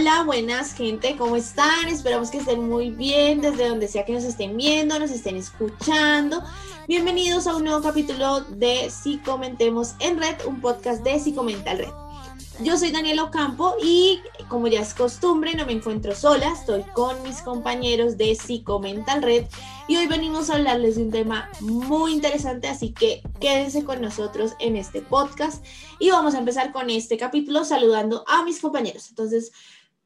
Hola, buenas gente, ¿cómo están? Esperamos que estén muy bien desde donde sea que nos estén viendo, nos estén escuchando. Bienvenidos a un nuevo capítulo de Si Comentemos en Red, un podcast de Si Comenta Red. Yo soy Daniela Ocampo y como ya es costumbre no me encuentro sola, estoy con mis compañeros de Psicomental Red y hoy venimos a hablarles de un tema muy interesante, así que quédense con nosotros en este podcast y vamos a empezar con este capítulo saludando a mis compañeros. Entonces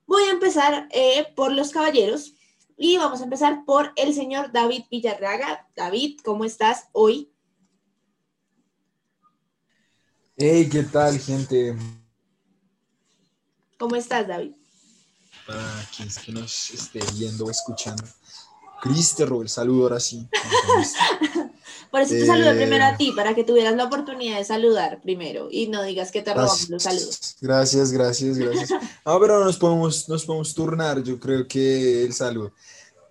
voy a empezar eh, por los caballeros y vamos a empezar por el señor David Villarraga. David, ¿cómo estás hoy? Hey, ¿qué tal, gente? ¿Cómo estás, David? Para quien es que nos esté viendo o escuchando. Cris, te el saludo ahora sí. Por eso te saludé eh, primero a ti, para que tuvieras la oportunidad de saludar primero y no digas que te robamos los saludos. Gracias, gracias, gracias. Ah, pero nos podemos, nos podemos turnar, yo creo que el saludo.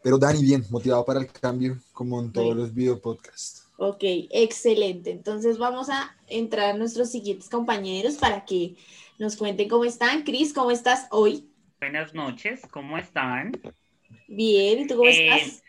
Pero Dani, bien, motivado para el cambio, como en todos los video podcasts. Ok, excelente. Entonces vamos a entrar a nuestros siguientes compañeros para que nos cuenten cómo están. Cris, ¿cómo estás hoy? Buenas noches, ¿cómo están? Bien, ¿y tú cómo eh, estás?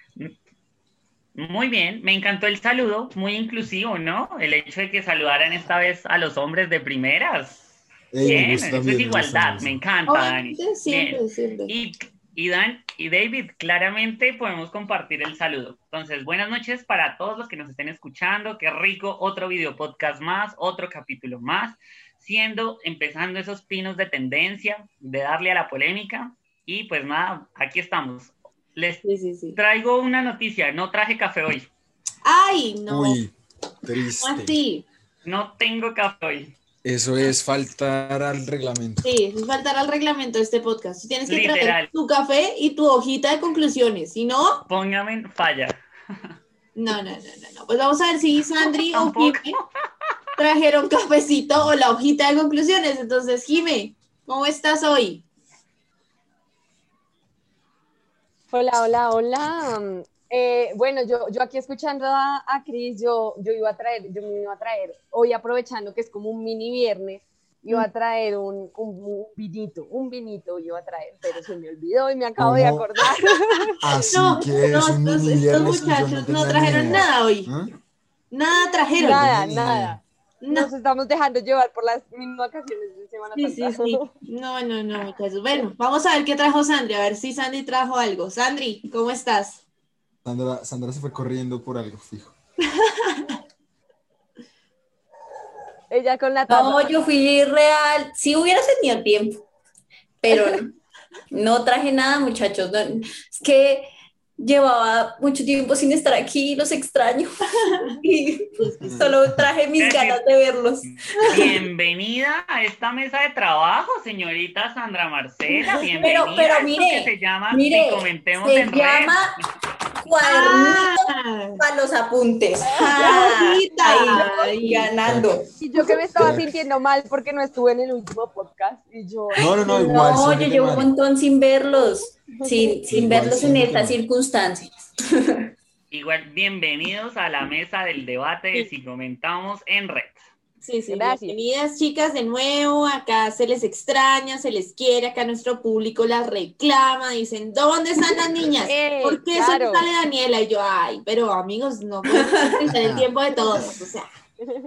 Muy bien, me encantó el saludo, muy inclusivo, ¿no? El hecho de que saludaran esta vez a los hombres de primeras. bien, eso es igualdad, me, encanta, Dani. Siempre, siempre. Y, y, Dan y David, claramente podemos compartir el saludo. Entonces, buenas noches para todos los que nos estén escuchando. Qué rico, otro video podcast más, otro capítulo más siendo, empezando esos pinos de tendencia, de darle a la polémica. Y pues nada, aquí estamos. Les traigo una noticia, no traje café hoy. Ay, no. Uy, triste. No tengo café hoy. Eso es faltar al reglamento. Sí, es faltar al reglamento de este podcast. Tienes que traer tu café y tu hojita de conclusiones, si no... Póngame en falla. No, no, no, no, Pues vamos a ver si Sandri o Jimmy trajeron cafecito o la hojita de conclusiones. Entonces, Jime, ¿cómo estás hoy? Hola, hola, hola. Eh, bueno, yo, yo aquí escuchando a, a Cris, yo, yo iba a traer, yo me iba a traer, hoy aprovechando que es como un mini viernes, iba a traer un, un, vinito, un vinito iba a traer, pero se me olvidó y me acabo de acordar. Así no, que es un mini estos muchachos no, trajeron nada hoy. ¿Ah? Nada trajeron. Nada, nada. Nos estamos dejando llevar por las mismas vacaciones de Semana sí, Sí, sí. No, no, no, muchachos. Bueno, vamos a ver qué trajo Sandri, a ver si Sandri trajo algo. Sandri, ¿cómo estás? Sandra, Sandra se fue corriendo por algo, fijo. Ella con la No, yo fui real. Si hubiera tenido tiempo, pero no, traje nada, muchachos. es que llevaba mucho tiempo sin estar aquí, los extraño. y solo traje mis ganas de verlos. Bienvenida a esta mesa de trabajo, señorita Sandra Marcela. Bienvenida. Pero, pero mire, se llama, mire, se llama cuadernito ah. para los apuntes. Ah, ahí, ganando. Y yo que me estaba sintiendo mal porque no estuve en el último podcast. Y yo, no, no, no, igual. No, yo llevo un montón sin verlos, sin, sin verlos en estas circunstancias. Igual, bienvenidos a la mesa del debate de si comentamos en red. Sí, sí, Gracias. bienvenidas chicas de nuevo, acá se les extraña, se les quiere, acá nuestro público las reclama, dicen, ¿dónde están las niñas? Eh, ¿Por qué sale Daniela? Y yo, ay, pero amigos, no pueden el tiempo de todos, o sea,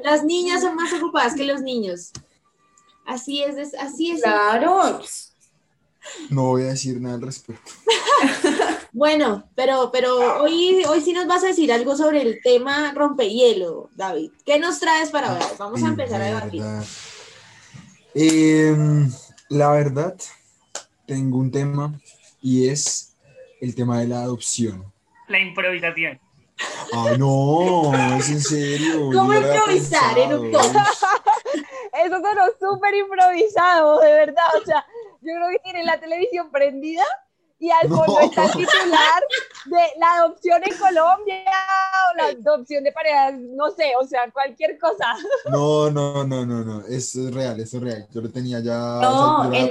las niñas son más ocupadas que los niños. Así es, así es. Claro. No voy a decir nada al respecto. bueno, pero, pero hoy, hoy sí nos vas a decir algo sobre el tema rompehielo, David. ¿Qué nos traes para hoy? Vamos a empezar a debatir. Em, la verdad, tengo un tema y es el tema de la adopción. La improvisación. Ay, no, es en serio. ¿Cómo improvisar en un Eso sonó súper improvisado, de verdad. O sea, yo creo que tiene la televisión prendida y al fondo está el titular de la adopción en Colombia o la adopción de parejas, no sé, o sea, cualquier cosa. No, no, no, no, no, eso es real, eso es real. Yo lo tenía ya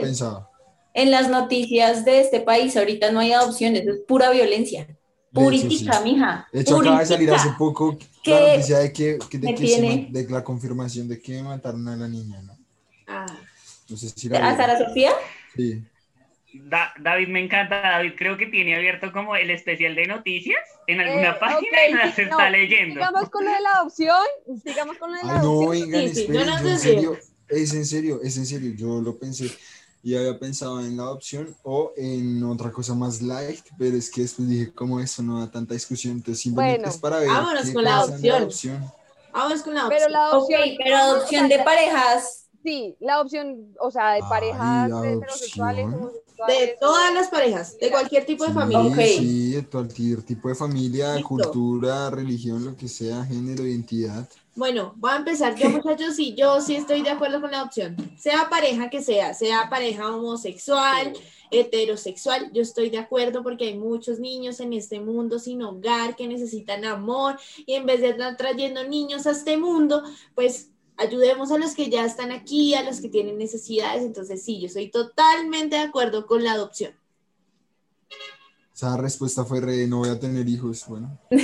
pensado. En las noticias de este país ahorita no hay adopciones, es pura violencia. Purítica, mija. De hecho, acaba de salir hace poco la noticia de que, de, de la confirmación de que mataron a la niña, ¿no? Ah. No sé si ¿A Sara Sofía? Sí. David me encanta, David creo que tiene abierto como el especial de noticias en alguna eh, página y las está leyendo. Sigamos con lo de la adopción, sigamos con lo de la adopción. No, vengan, esperen, en serio, es en serio, es en serio, yo lo pensé y había pensado en la adopción o en otra cosa más light, pero es que después dije, como eso no da tanta discusión, entonces simplemente es para ver. Vámonos con la adopción. Vámonos con la adopción. Pero la adopción, pero adopción de parejas. Sí, la adopción, o sea, de parejas heterosexuales, de todas las parejas, de cualquier tipo de familia. Sí, de cualquier tipo de familia, cultura, religión, lo que sea, género, identidad. Bueno, voy a empezar yo, muchachos, y yo sí estoy de acuerdo con la opción. Sea pareja que sea, sea pareja homosexual, heterosexual, yo estoy de acuerdo porque hay muchos niños en este mundo sin hogar que necesitan amor y en vez de estar trayendo niños a este mundo, pues ayudemos a los que ya están aquí, a los que tienen necesidades. Entonces, sí, yo estoy totalmente de acuerdo con la adopción. Esa respuesta fue re, no voy a tener hijos, bueno. pues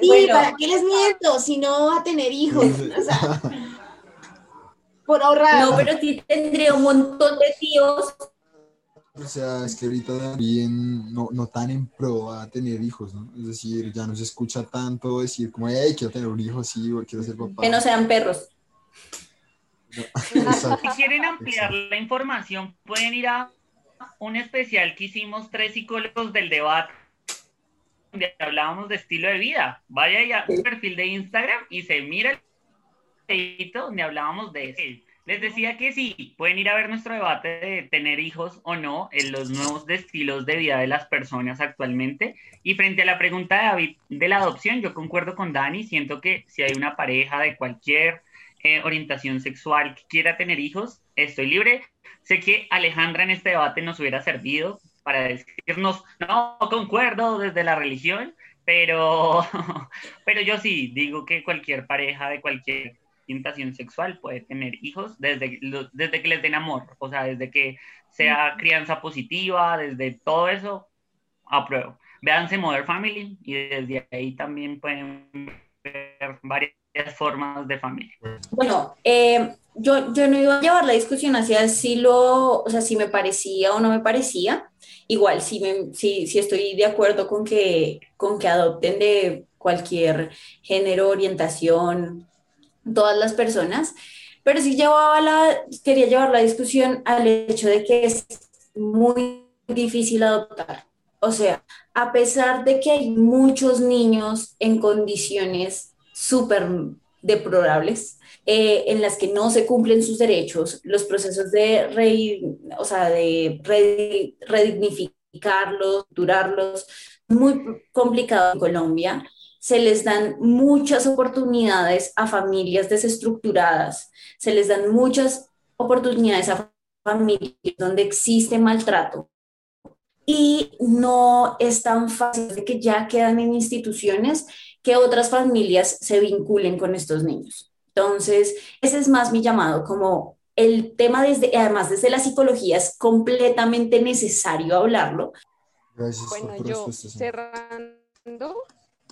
sí, ¿para qué les miento si no va a tener hijos? O sea, por ahorrar. No, pero sí tendría un montón de tíos o sea, es que ahorita también no, no tan en pro a tener hijos, ¿no? Es decir, ya no se escucha tanto decir como, hey, quiero tener un hijo, sí, o quiero ser papá. Que no sean perros. si quieren ampliar la información, pueden ir a un especial que hicimos tres psicólogos del debate, donde hablábamos de estilo de vida. Vaya a un perfil de Instagram y se mira el donde hablábamos de eso les decía que sí, pueden ir a ver nuestro debate de tener hijos o no en los nuevos estilos de vida de las personas actualmente. Y frente a la pregunta de David de la adopción, yo concuerdo con Dani, siento que si hay una pareja de cualquier eh, orientación sexual que quiera tener hijos, estoy libre. Sé que Alejandra en este debate nos hubiera servido para decirnos, no, concuerdo desde la religión, pero, pero yo sí digo que cualquier pareja de cualquier orientación sexual puede tener hijos desde, desde que les den amor, o sea, desde que sea crianza positiva, desde todo eso, apruebo. Véanse Mother Family y desde ahí también pueden ver varias formas de familia. Bueno, eh, yo, yo no iba a llevar la discusión hacia si lo, o sea, si me parecía o no me parecía. Igual, si, me, si, si estoy de acuerdo con que, con que adopten de cualquier género, orientación, todas las personas, pero sí llevaba la, quería llevar la discusión al hecho de que es muy difícil adoptar. O sea, a pesar de que hay muchos niños en condiciones súper deplorables, eh, en las que no se cumplen sus derechos, los procesos de, re, o sea, de redignificarlos, durarlos, muy complicado en Colombia se les dan muchas oportunidades a familias desestructuradas, se les dan muchas oportunidades a familias donde existe maltrato y no es tan fácil de que ya quedan en instituciones que otras familias se vinculen con estos niños. Entonces, ese es más mi llamado, como el tema desde, además desde la psicología es completamente necesario hablarlo. Gracias bueno, yo cerrando,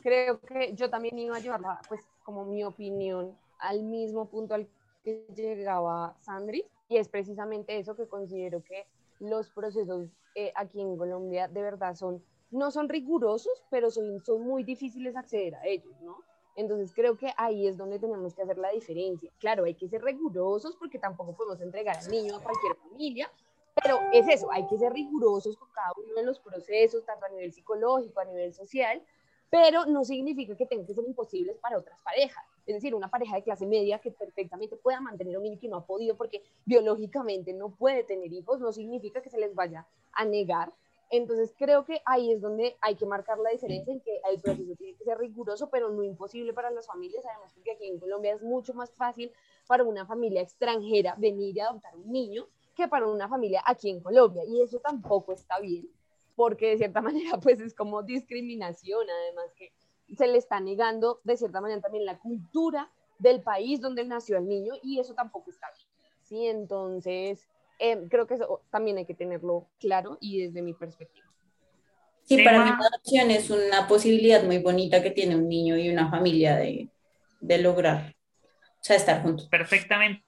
creo que yo también iba a llevarla, pues como mi opinión, al mismo punto al que llegaba Sandri, y es precisamente eso que considero que los procesos eh, aquí en Colombia de verdad son, no son rigurosos, pero son, son muy difíciles acceder a ellos, ¿no? Entonces creo que ahí es donde tenemos que hacer la diferencia. Claro, hay que ser rigurosos porque tampoco podemos entregar al niño a cualquier familia, pero es eso, hay que ser rigurosos con cada uno de los procesos, tanto a nivel psicológico, a nivel social, pero no significa que tengan que ser imposibles para otras parejas. Es decir, una pareja de clase media que perfectamente pueda mantener un niño que no ha podido porque biológicamente no puede tener hijos, no significa que se les vaya a negar. Entonces creo que ahí es donde hay que marcar la diferencia en que el proceso tiene que ser riguroso, pero no imposible para las familias. Además, porque aquí en Colombia es mucho más fácil para una familia extranjera venir y adoptar un niño que para una familia aquí en Colombia. Y eso tampoco está bien porque de cierta manera pues es como discriminación, además que se le está negando de cierta manera también la cultura del país donde nació el niño y eso tampoco está bien. Sí, entonces em, creo que eso también hay que tenerlo claro y desde mi perspectiva. Sí, para mí la adopción es una posibilidad muy bonita que tiene un niño y una familia de, de lograr, o sea, estar juntos. Perfectamente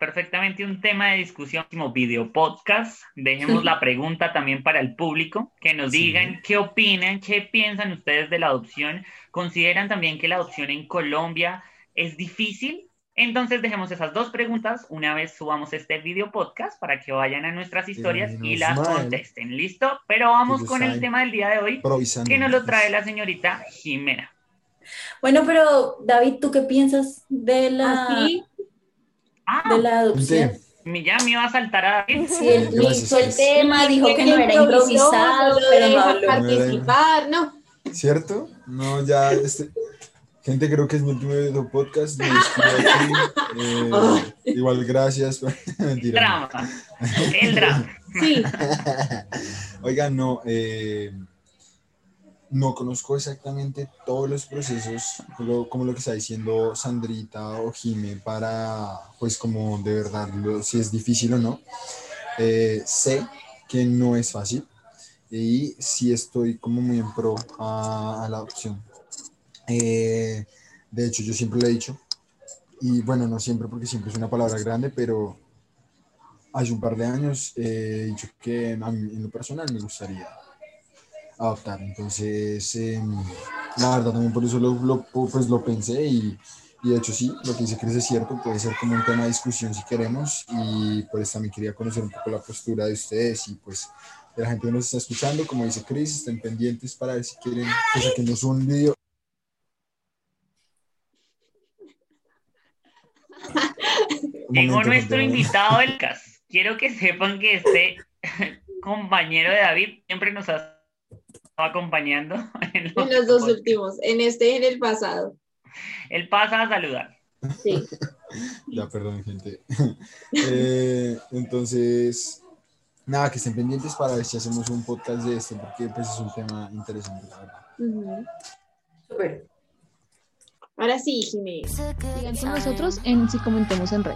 perfectamente un tema de discusión como video podcast. Dejemos la pregunta también para el público, que nos digan qué opinan, qué piensan ustedes de la adopción. ¿Consideran también que la adopción en Colombia es difícil? Entonces dejemos esas dos preguntas una vez subamos este video podcast para que vayan a nuestras historias y las contesten. ¿Listo? Pero vamos con el tema del día de hoy, que nos lo trae la señorita Jimena. Bueno, pero David, ¿tú qué piensas de la, ah, de la adopción? Ya me iba a saltar a. Sí, él hizo el tema, dijo que no era improvisado, pero no habló. participar, ¿no? ¿Cierto? No, ya, este, gente, creo que es mi último podcast. Me eh, igual, gracias. Mentira. Drama. El drama. Sí. Oigan, no, eh, no conozco exactamente todos los procesos, como lo, que está diciendo Sandrita o Jime, para, pues, como de verdad, si es difícil o no. Eh, sé que no es fácil y sí estoy como muy en pro a, la opción. Eh, de hecho, yo siempre lo he dicho, y bueno, no siempre porque siempre es una palabra grande, pero hace un par de años he dicho que en lo personal me gustaría adoptar. Entonces, em, la verdad, también por eso lo, pues lo pensé y, y, de hecho sí, lo que dice Cris es cierto, puede ser como un tema de discusión si queremos y pues también quería conocer un poco la postura de ustedes y pues de la gente que nos está escuchando, como dice Cris, estén pendientes para ver si quieren que saquemos un video. Tengo nuestro invitado, el CAS. Quiero que sepan que este compañero de David siempre nos ha acompañando. En los, dos últimos, en este y en el pasado. Él pasa a saludar. Sí. ya, perdón, gente. Eh, entonces, nada, que estén pendientes para ver si hacemos un podcast de esto, porque pues es un tema interesante, Ahora sí, Jiménez. Sigan con nosotros en Si Comentemos en Red.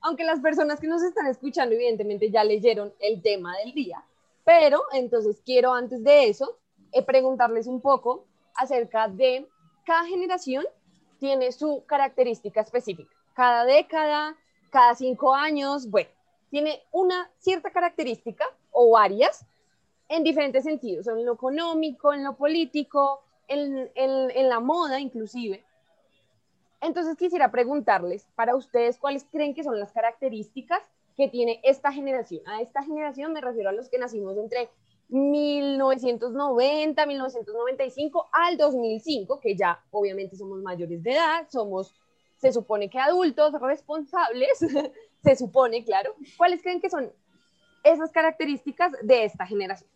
Aunque las personas que nos están escuchando, evidentemente, ya leyeron el tema del día, pero entonces quiero antes de eso eh, preguntarles un poco acerca de cada generación tiene su característica específica. Cada década, cada cinco años, bueno, tiene una cierta característica o varias en diferentes sentidos, en lo económico, en lo político, en, en la moda inclusive. Entonces quisiera preguntarles para ustedes cuáles creen que son las características que tiene esta generación. A esta generación me refiero a los que nacimos entre 1990, 1995 al 2005, que ya obviamente somos mayores de edad, somos, se supone que adultos responsables, se supone, claro. ¿Cuáles creen que son esas características de esta generación?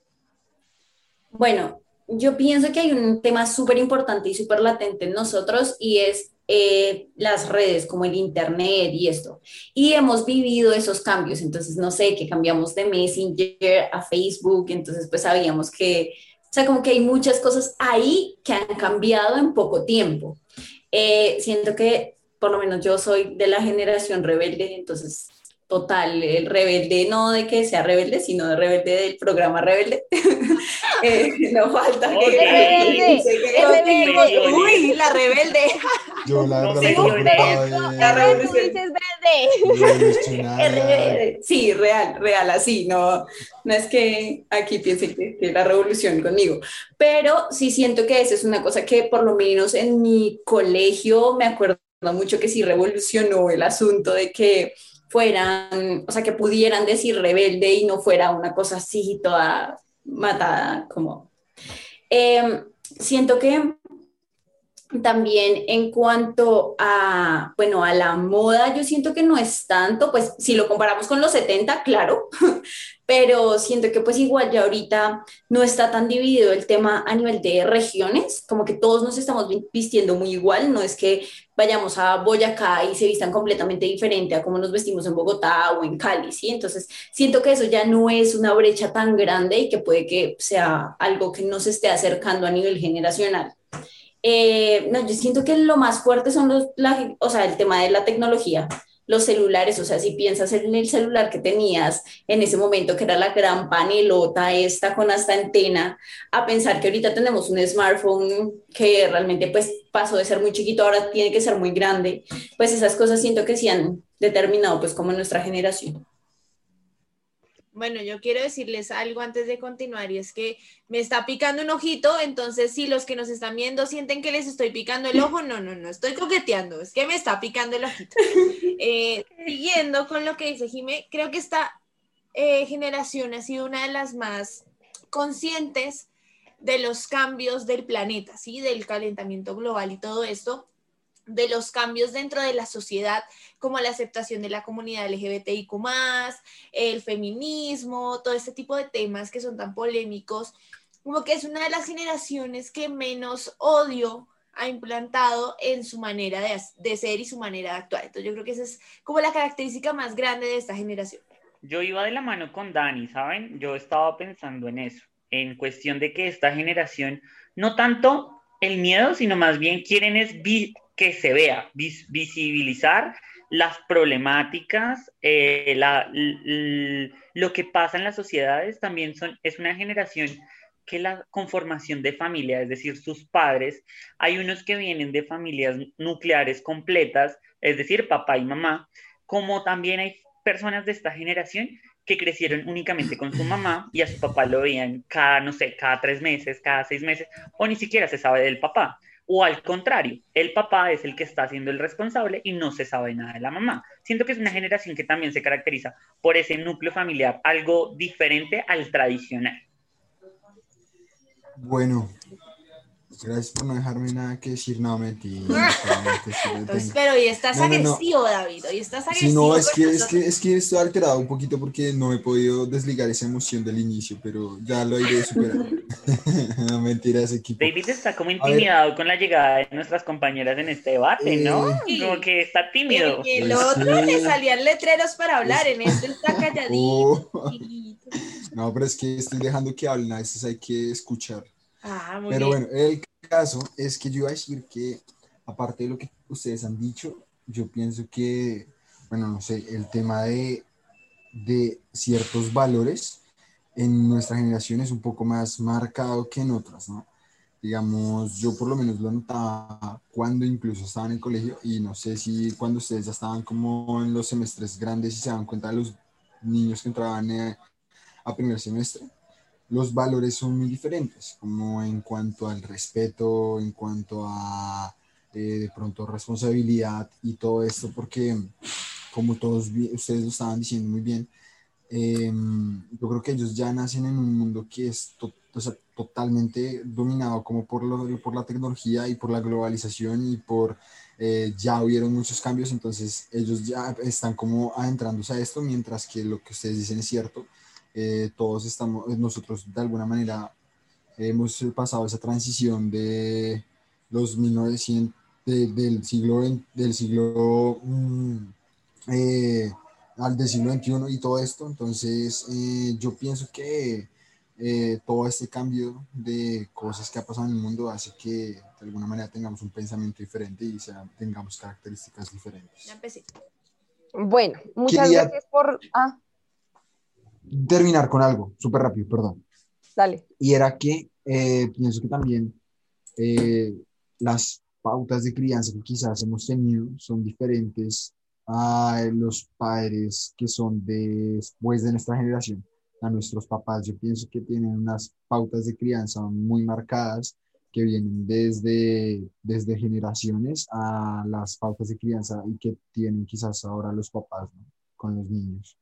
Bueno, yo pienso que hay un tema súper importante y súper latente en nosotros y es eh, las redes como el Internet y esto. Y hemos vivido esos cambios, entonces no sé, que cambiamos de Messenger a Facebook, entonces pues sabíamos que, o sea, como que hay muchas cosas ahí que han cambiado en poco tiempo. Eh, siento que por lo menos yo soy de la generación rebelde, entonces total, el rebelde, no de que sea rebelde, sino de rebelde del programa rebelde. eh, no falta que... uy, la rebelde. Yo la verdad no, La rebelde. verde. Sí, real, real, así, no, no es que aquí piensen que, que la revolución conmigo, pero sí siento que esa es una cosa que por lo menos en mi colegio me acuerdo mucho que sí revolucionó el asunto de que fueran, o sea, que pudieran decir rebelde y no fuera una cosa así toda matada, como... Em, siento que también en cuanto a, bueno, a la moda, yo siento que no es tanto, pues si lo comparamos con los 70, claro, pero siento que pues igual ya ahorita no está tan dividido el tema a nivel de regiones, como que todos nos estamos vistiendo muy igual, no es que vayamos a Boyacá y se vistan completamente diferente a como nos vestimos en Bogotá o en Cali, ¿sí? Entonces siento que eso ya no es una brecha tan grande y que puede que sea algo que nos esté acercando a nivel generacional. Eh, no, yo siento que lo más fuerte son los, o sea, el tema de la tecnología, los celulares, o sea, si piensas en el celular que tenías en ese momento, que era la gran panelota esta con hasta antena, a pensar que ahorita tenemos un smartphone que realmente pues pasó de ser muy chiquito, ahora tiene que ser muy grande, pues esas cosas siento que sí han, determinado pues como nuestra generación. Bueno, yo quiero decirles algo antes de continuar y es que me está picando un ojito, entonces si los que nos están viendo sienten que les estoy picando el ojo, no, no, no, estoy coqueteando, es que me está picando el ojito. Eh, siguiendo con lo que dice Jimé, creo que esta eh, generación ha sido una de las más conscientes de los cambios del planeta, ¿sí? Del calentamiento global y todo esto, de los cambios dentro de la sociedad, como la aceptación de la comunidad LGBTIQ, el feminismo, todo este tipo de temas que son tan polémicos, como que es una de las generaciones que menos odio ha implantado en su manera de, de ser y su manera de actuar. Entonces yo creo que esa es como la característica más grande de esta generación. Yo iba de la mano con Dani, ¿saben? Yo estaba pensando en eso, en cuestión de que esta generación, no tanto el miedo, sino más bien quieren es que se vea, visibilizar las problemáticas, eh, lo que pasa en las sociedades, también son, es una generación que la conformación de familia, es decir, sus padres, hay unos que vienen de familias nucleares completas, es decir, papá y mamá, como también hay personas de esta generación que crecieron únicamente con su mamá y a su papá lo veían cada, no sé, cada tres meses, cada seis meses, o ni siquiera se sabe del papá. O al contrario, el papá es el que está siendo el responsable y no se sabe nada de la mamá. Siento que es una generación que también se caracteriza por ese núcleo familiar, algo diferente al tradicional. Bueno, Gracias por no dejarme nada que decir, no, mentira. pero hoy estás agresivo, David, hoy estás agresivo. Sí, no, es que, es, que, es que estoy alterado un poquito porque no he podido desligar esa emoción del inicio, pero ya lo iré superar. no, mentiras, equipo. David está como intimidado con la llegada de nuestras compañeras en este debate, ¿no? Eh, como que está tímido. Y el otro le salían letreros para hablar, en este está calladito. Oh. No, pero es que estoy dejando que hablen, a veces hay que escuchar. Ah, muy Pero bueno, el caso es que yo iba a decir que, aparte de lo que ustedes han dicho, yo pienso que, bueno, no sé, el tema de, de ciertos valores en nuestra generación es un poco más marcado que en otras, ¿no? Digamos, yo por lo menos lo notaba cuando incluso estaba en el colegio y no sé si cuando ustedes ya estaban como en los semestres grandes y se dan cuenta de los niños que entraban eh, a primer semestre, los valores son muy diferentes, como en cuanto al respeto, en cuanto a eh, de pronto responsabilidad y todo esto, porque como todos ustedes lo estaban diciendo muy bien, em, yo creo que ellos ya nacen en un mundo que es totalmente dominado como por, lo, por la tecnología y por la globalización y por eh, ya hubieron muchos cambios, entonces ellos ya están como adentrándose a esto, mientras que lo que ustedes dicen es cierto, eh, todos estamos, nosotros de alguna manera hemos pasado esa transición de los 1900, del siglo, del siglo, mm, eh, al del siglo XXI y todo esto. Entonces, eh, yo pienso que todo este cambio de cosas que ha pasado en el mundo hace que de alguna manera tengamos un pensamiento diferente y sea, tengamos características diferentes. Bueno, muchas gracias por... Ah terminar con algo, súper rápido, perdón. Dale. Y era que eh, pienso que también eh, las pautas de crianza que quizás hemos tenido son diferentes a los padres que son después de nuestra generación, a nuestros papás. Yo pienso que tienen unas pautas de crianza muy marcadas que vienen desde, desde generaciones a las pautas de crianza y que tienen quizás ahora los papás con los niños.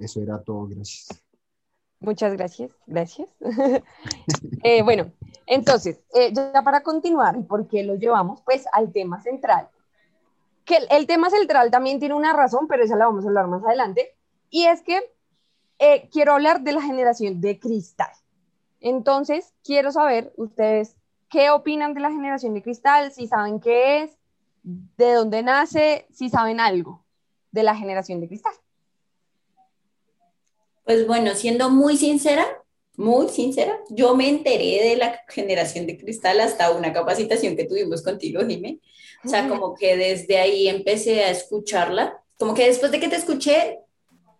Eso era todo, gracias. Muchas gracias, gracias. Eh, bueno, entonces, eh, ya para continuar, ¿y por qué lo llevamos? Pues al tema central. Que el, tema central también tiene una razón, pero esa la vamos a hablar más adelante, y es que eh, quiero hablar de la generación de cristal. Entonces, quiero saber ustedes qué opinan de la generación de cristal, si saben qué es, de dónde nace, si saben algo de la generación de cristal. Pues bueno, siendo muy sincera, muy sincera, yo me enteré de la generación de cristal hasta una capacitación que tuvimos contigo, Jimé. O sea, como que desde ahí empecé a escucharla. Como que después de que te escuché,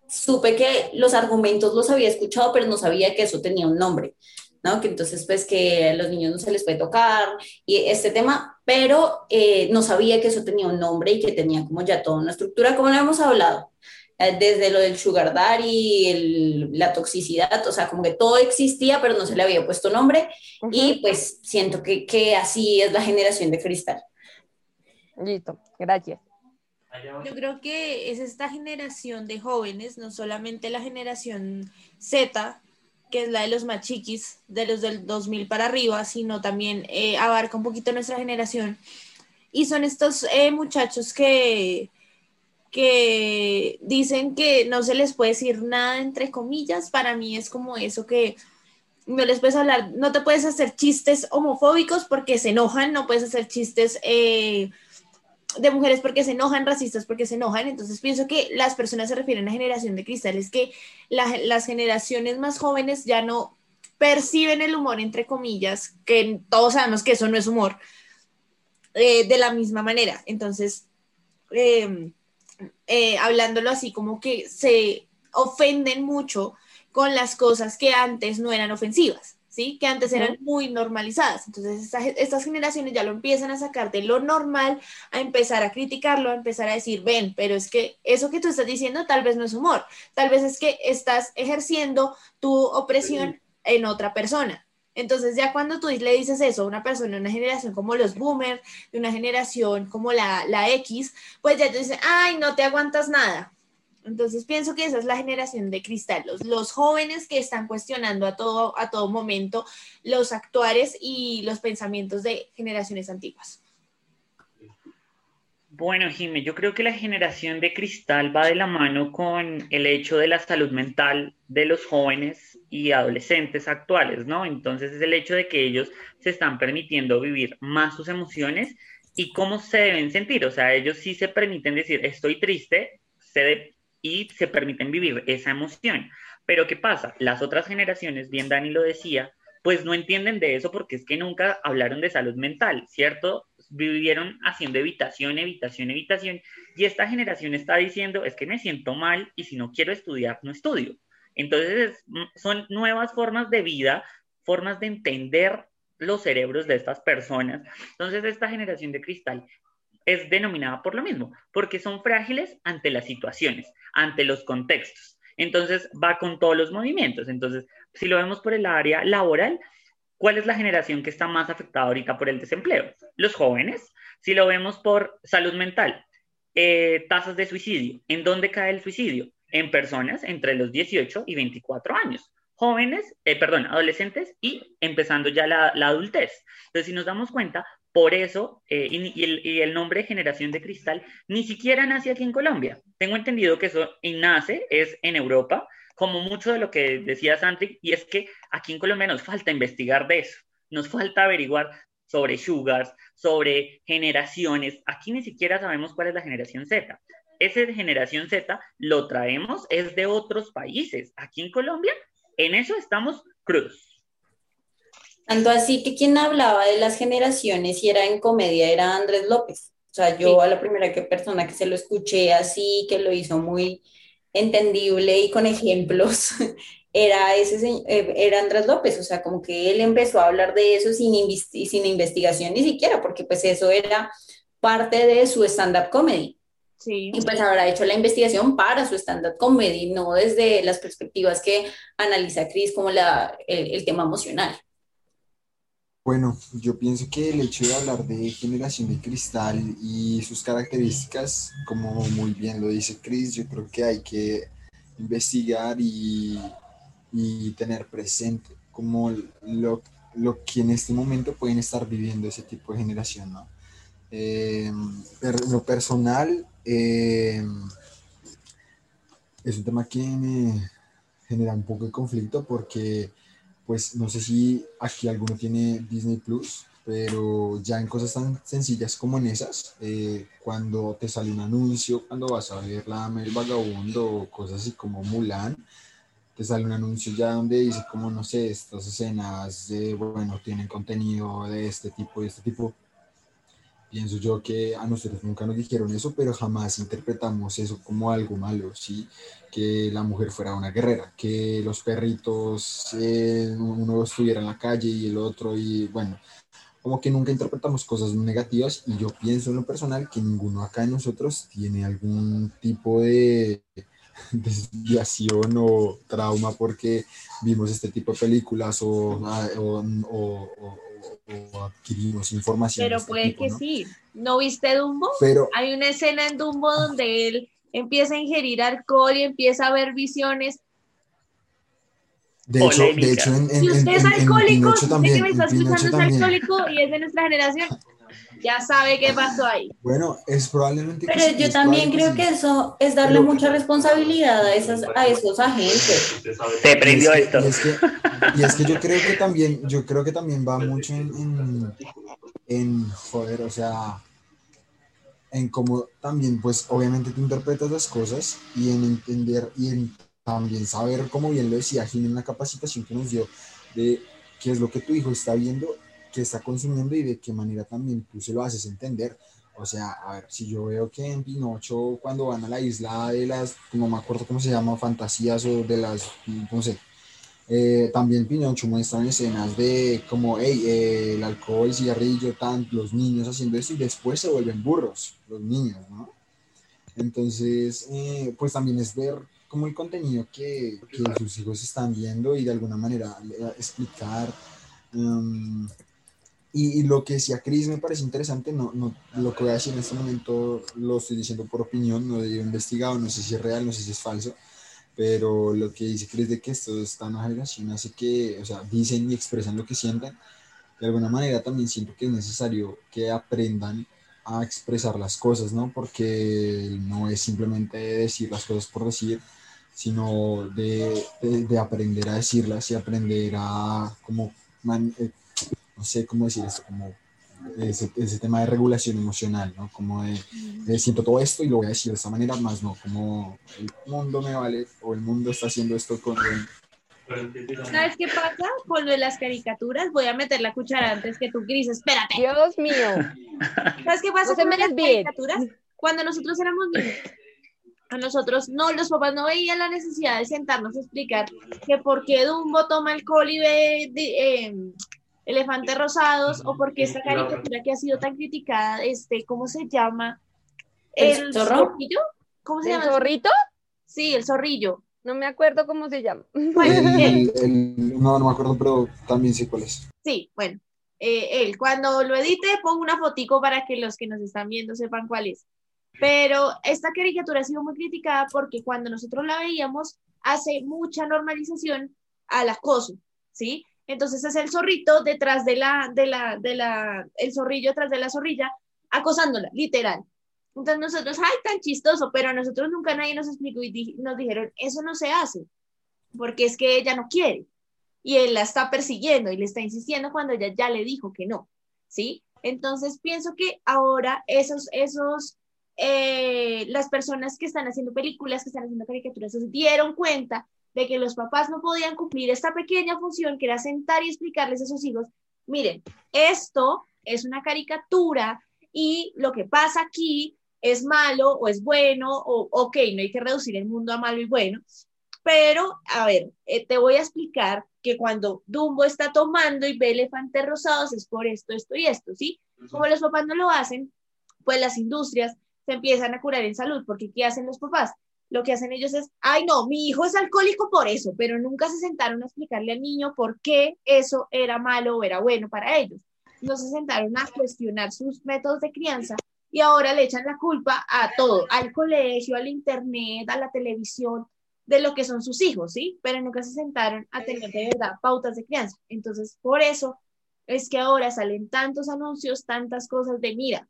supe que los argumentos los había escuchado, pero no sabía que eso tenía un nombre. ¿no? Que entonces, pues que a los niños no se les puede tocar y este tema, pero eh, no sabía que eso tenía un nombre y que tenía como ya toda una estructura, como lo hemos hablado, desde lo del sugar daddy, el, la toxicidad, o sea, como que todo existía, pero no se le había puesto nombre y pues siento que, que así es la generación de cristal. Listo, gracias. Yo creo que es esta generación de jóvenes, no solamente la generación Z, que es la de los más chiquis, de los del 2000 para arriba, sino también eh, abarca un poquito nuestra generación. Y son estos eh, muchachos que, que dicen que no se les puede decir nada, entre comillas. Para mí es como eso que no les puedes hablar, no te puedes hacer chistes homofóbicos porque se enojan, no puedes hacer chistes... Eh, de mujeres porque se enojan, racistas porque se enojan. Entonces pienso que las personas se refieren a generación de cristales, que las generaciones más jóvenes ya no perciben el humor, entre comillas, que todos sabemos que eso no es humor, eh, de la misma manera. Entonces, em, eh, hablándolo así, como que se ofenden mucho con las cosas que antes no eran ofensivas. que antes eran muy normalizadas. Entonces, estas, generaciones ya lo empiezan a sacar de lo normal, a empezar a criticarlo, a empezar a decir, ven, pero es que eso que tú estás diciendo tal vez no es humor, tal vez es que estás ejerciendo tu opresión en otra persona. Entonces, ya cuando tú le dices eso a una persona de una generación como los boomers, de una generación como la, la X, pues ya te dicen, ay, no te aguantas nada entonces pienso que esa es la generación de cristal, los, jóvenes que están cuestionando a todo, a todo momento los actuales y los pensamientos de generaciones antiguas. Bueno, Jimé, yo creo que la generación de cristal va de la mano con el hecho de la salud mental de los jóvenes y adolescentes actuales, ¿no? Entonces es el hecho de que ellos se están permitiendo vivir más sus emociones y cómo se deben sentir. O sea, ellos sí se permiten decir, estoy triste, se, y se permiten vivir esa emoción. Pero ¿qué pasa? Las otras generaciones, bien Dani lo decía, pues no entienden de eso porque es que nunca hablaron de salud mental, ¿cierto? Vivieron haciendo evitación, evitación, evitación, y esta generación está diciendo, es que me siento mal y si no quiero estudiar, no estudio. Entonces, son nuevas formas de vida, formas de entender los cerebros de estas personas. Entonces, esta generación de cristal es denominada por lo mismo, porque son frágiles ante las situaciones, ante los contextos. Entonces va con todos los movimientos. Entonces, si lo vemos por el área laboral, ¿cuál es la generación que está más afectada ahorita por el desempleo? Los jóvenes. Si lo vemos por salud mental, eh, tasas de suicidio. ¿En dónde cae el suicidio? En personas entre los 18 y 24 años jóvenes, eh, perdón, adolescentes y empezando ya la, adultez. Entonces, si nos damos cuenta, por eso, eh, y, el, nombre Generación de Cristal ni siquiera nace aquí en Colombia. Tengo entendido que eso nace, es en Europa, como mucho de lo que decía Santi, y es que aquí en Colombia nos falta investigar de eso, nos falta averiguar sobre sugars, sobre generaciones. Aquí ni siquiera sabemos cuál es la generación Z. Ese generación Z lo traemos, es de otros países. Aquí en Colombia, en eso estamos crudos. Tanto así que quien hablaba de las generaciones y era en comedia era Andrés López. O sea, yo a la primera que persona que se lo escuché así, que lo hizo muy entendible y con ejemplos, era, ese, eh, era Andrés López. O sea, como que él empezó a hablar de eso sin, sin investigación ni siquiera, porque pues eso era parte de su stand-up comedy. Sí. Y pues habrá hecho la investigación para su stand-up comedy, no desde las perspectivas que analiza Chris como la, el tema emocional. Bueno, yo pienso que el hecho de hablar de generación de cristal y sus características, como muy bien lo dice Chris, yo creo que hay que investigar y, tener presente como lo, que en este momento pueden estar viviendo ese tipo de generación, ¿no? Eh, lo personal eh, es un tema que me genera un poco de conflicto porque pues no sé si aquí alguno tiene Disney Plus, pero ya en cosas tan sencillas como en esas, eh, cuando te sale un anuncio, cuando vas a ver la Mel Vagabundo o cosas así como Mulan, te sale un anuncio ya donde dice como, no sé, estas escenas de, bueno, tienen contenido de este tipo y este tipo. Pienso yo que a nosotros nunca nos dijeron eso, pero jamás interpretamos eso como algo malo, ¿sí? Que la mujer fuera una guerrera, que los perritos, eh, uno estuviera en la calle y el otro, y bueno, como que nunca interpretamos cosas negativas y yo pienso en lo personal que ninguno acá de nosotros tiene algún tipo de desviación o trauma porque vimos este tipo de películas o, o, adquirimos información. Pero este puede que sí. ¿No viste Dumbo? Pero, Hay una escena en Dumbo donde él empieza a ingerir alcohol y empieza a ver visiones. De hecho, de hecho, en, si usted es alcohólico, también, que me está escuchando es alcohólico y es de nuestra generación, ya sabe qué pasó ahí. Bueno, es probablemente. Pero yo también creo que, eso es darle mucha responsabilidad a, esas, a esos agentes. Se prendió esto. Y es, que, y es que yo creo que también, yo creo que también va mucho en, en, en joder, o sea, en cómo también, pues, obviamente tú interpretas las cosas y en entender y en también saber, como bien lo decía Jim en la capacitación que nos dio, de qué es lo que tu hijo está viendo está consumiendo y de qué manera también tú se lo haces entender. O sea, a ver, si yo veo que en Pinocho, cuando van a la isla de las, no me acuerdo cómo se llama, fantasías o de las, no sé, eh, también Pinocho muestran escenas de como, hey, eh, el alcohol, el cigarrillo, tan, los niños haciendo eso y después se vuelven burros, los niños, ¿no? Entonces, eh, pues también es ver como el contenido que, sus hijos están viendo y de alguna manera explicar. Um, y, lo que decía Chris me parece interesante, no, no, lo que voy a decir en este momento lo estoy diciendo por opinión, no he investigado, no sé si es real, no sé si es falso, pero lo que dice Chris de que esto está una generación hace que, o sea, dicen y expresan lo que sienten, de alguna manera también siento que es necesario que aprendan a expresar las cosas, ¿no? Porque no es simplemente decir las cosas por decir, sino de, de, aprender a decirlas y aprender a como eh, no sé cómo decir esto, como ese, ese, tema de regulación emocional, ¿no? Como de, siento todo esto y lo voy a decir de esta manera, más no, como el mundo me vale o el mundo está haciendo esto con... ¿Sabes qué pasa? Con lo de las caricaturas, voy a meter la cuchara antes que tú, Gris, espérate. Dios mío. ¿Sabes qué pasa con las caricaturas? Cuando nosotros éramos niños, a nosotros no, los papás no veían la necesidad de sentarnos a explicar que por qué Dumbo toma alcohol y ve eh, elefantes rosados o porque esta caricatura que ha sido tan criticada, este, ¿cómo se llama? ¿El, zorrillo? ¿Cómo se llama? ¿El zorrito? Sí, el zorrillo. No me acuerdo cómo se llama. no, no me acuerdo, pero también sé cuál es. Sí, bueno, eh, él, cuando lo edite, pongo una fotico para que los que nos están viendo sepan cuál es. Pero esta caricatura ha sido muy criticada porque cuando nosotros la veíamos, hace mucha normalización al acoso, ¿sí? Entonces es el zorrito detrás de la, de la, de la, el zorrillo detrás de la zorrilla, acosándola, literal. Entonces nosotros, ay, tan chistoso, pero a nosotros nunca nadie nos explicó y nos dijeron, eso no se hace, porque es que ella no quiere. Y él la está persiguiendo y le está insistiendo cuando ella ya le dijo que no, ¿sí? Entonces pienso que ahora esos, esos, eh, las personas que están haciendo películas, que están haciendo caricaturas, se dieron cuenta de que los papás no podían cumplir esta pequeña función que era sentar y explicarles a sus hijos, miren, esto es una caricatura y lo que pasa aquí es malo o es bueno o ok, no hay que reducir el mundo a malo y bueno, pero a ver, eh, te voy a explicar que cuando Dumbo está tomando y ve elefantes rosados es por esto, esto y esto, ¿sí? Como los papás no lo hacen, pues las industrias se empiezan a curar en salud, porque ¿qué hacen los papás? Lo que hacen ellos es, ay no, mi hijo es alcohólico por eso, pero nunca se sentaron a explicarle al niño por qué eso era malo o era bueno para ellos. No se sentaron a cuestionar sus métodos de crianza y ahora le echan la culpa a todo, al colegio, al internet, a la televisión, de lo que son sus hijos, ¿sí? Pero nunca se sentaron a tener de verdad pautas de crianza. Entonces, por eso es que ahora salen tantos anuncios, tantas cosas de, mira,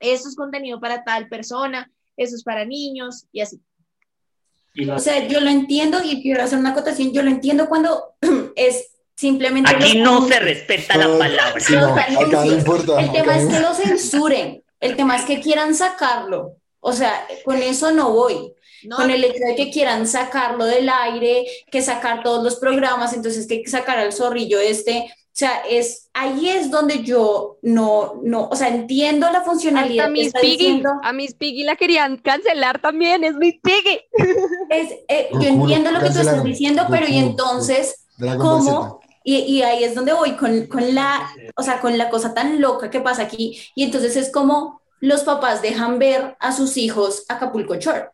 esto es contenido para tal persona, eso es para niños y así. O sea, yo lo entiendo y quiero hacer una acotación, yo lo entiendo cuando es simplemente... Aquí no se respeta la palabra. el tema es que lo censuren, el tema es que quieran sacarlo. O sea, con eso no voy. con el hecho de que quieran sacarlo del aire, que sacar todos los programas, entonces que sacar al zorrillo este O sea, es, ahí es donde yo no, no, o sea, entiendo la funcionalidad. a Miss Piggy, a Miss Piggy la querían cancelar también, es Miss Piggy. Es, eh, yo entiendo lo que tú estás diciendo, pero y entonces, ¿cómo? Y, y, ahí es donde voy con, con, la, o sea, con la cosa tan loca que pasa aquí. Y entonces es como los papás dejan ver a sus hijos Acapulco Shore.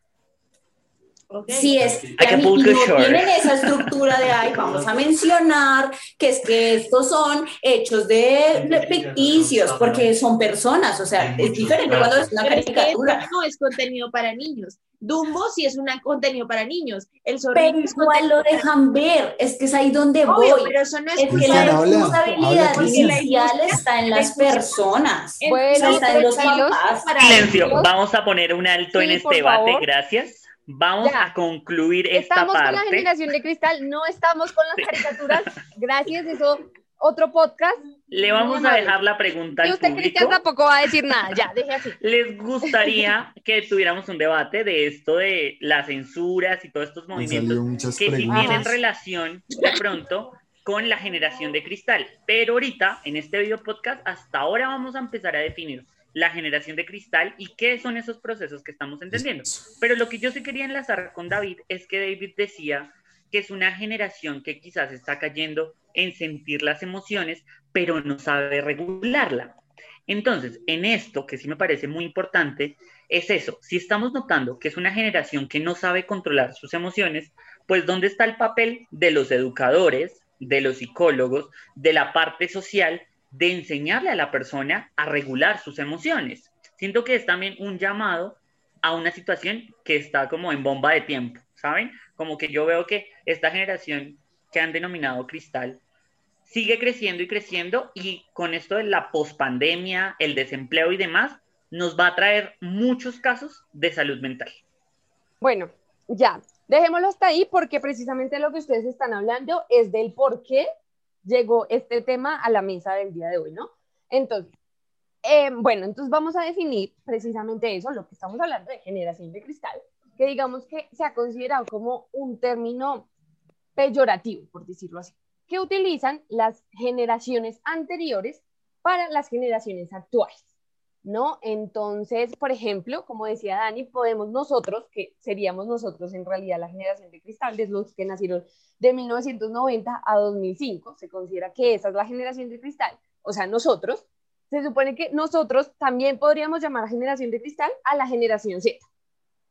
Si es que no tienen esa estructura de ay, vamos a mencionar que es que estos son hechos de ficticios, porque son personas, o sea, es diferente cuando es una caricatura. no es contenido para niños. Dumbo sí es un contenido para niños. El pero igual lo dejan ver, es que es ahí donde voy. Pero eso no es, es que la responsabilidad inicial está en las personas. Bueno, está en los papás. Silencio, vamos a poner un alto en este debate, gracias. Vamos a concluir esta estamos parte. Estamos con la generación de cristal, no estamos con las caricaturas. Gracias, eso otro podcast. Le vamos a dejar la pregunta al usted público. tampoco va a decir nada, ya, deje así. ¿Les gustaría que tuviéramos un debate de esto de las censuras y todos estos movimientos que sí tienen relación de pronto con la generación de cristal? Pero ahorita, en este video podcast, hasta ahora vamos a empezar a definir la generación de cristal y qué son esos procesos que estamos entendiendo. Pero lo que yo sí quería enlazar con David es que David decía que es una generación que quizás está cayendo en sentir las emociones, pero no sabe regularla. Entonces, en esto, que sí me parece muy importante, es eso. Si estamos notando que es una generación que no sabe controlar sus emociones, pues ¿dónde está el papel de los educadores, de los psicólogos, de la parte social de enseñarle a la persona a regular sus emociones. Siento que es también un llamado a una situación que está como en bomba de tiempo, ¿saben? Como que yo veo que esta generación que han denominado cristal sigue creciendo y creciendo y con esto de la pospandemia, el desempleo y demás, nos va a traer muchos casos de salud mental. Bueno, ya, dejémoslo hasta ahí porque precisamente lo que ustedes están hablando es del por qué llegó este tema a la mesa del día de hoy, ¿no? Entonces, eh, bueno, entonces vamos a definir precisamente eso, lo que estamos hablando de generación de cristal, que digamos que se ha considerado como un término peyorativo, por decirlo así, que utilizan las generaciones anteriores para las generaciones actuales. ¿No? Entonces, por ejemplo, como decía Dani, podemos nosotros, que seríamos nosotros en realidad la generación de cristal, de los que nacieron de 1990 a 2005, se considera que esa es la generación de cristal, o sea, nosotros, se supone que nosotros también podríamos llamar a generación de cristal a la generación Z,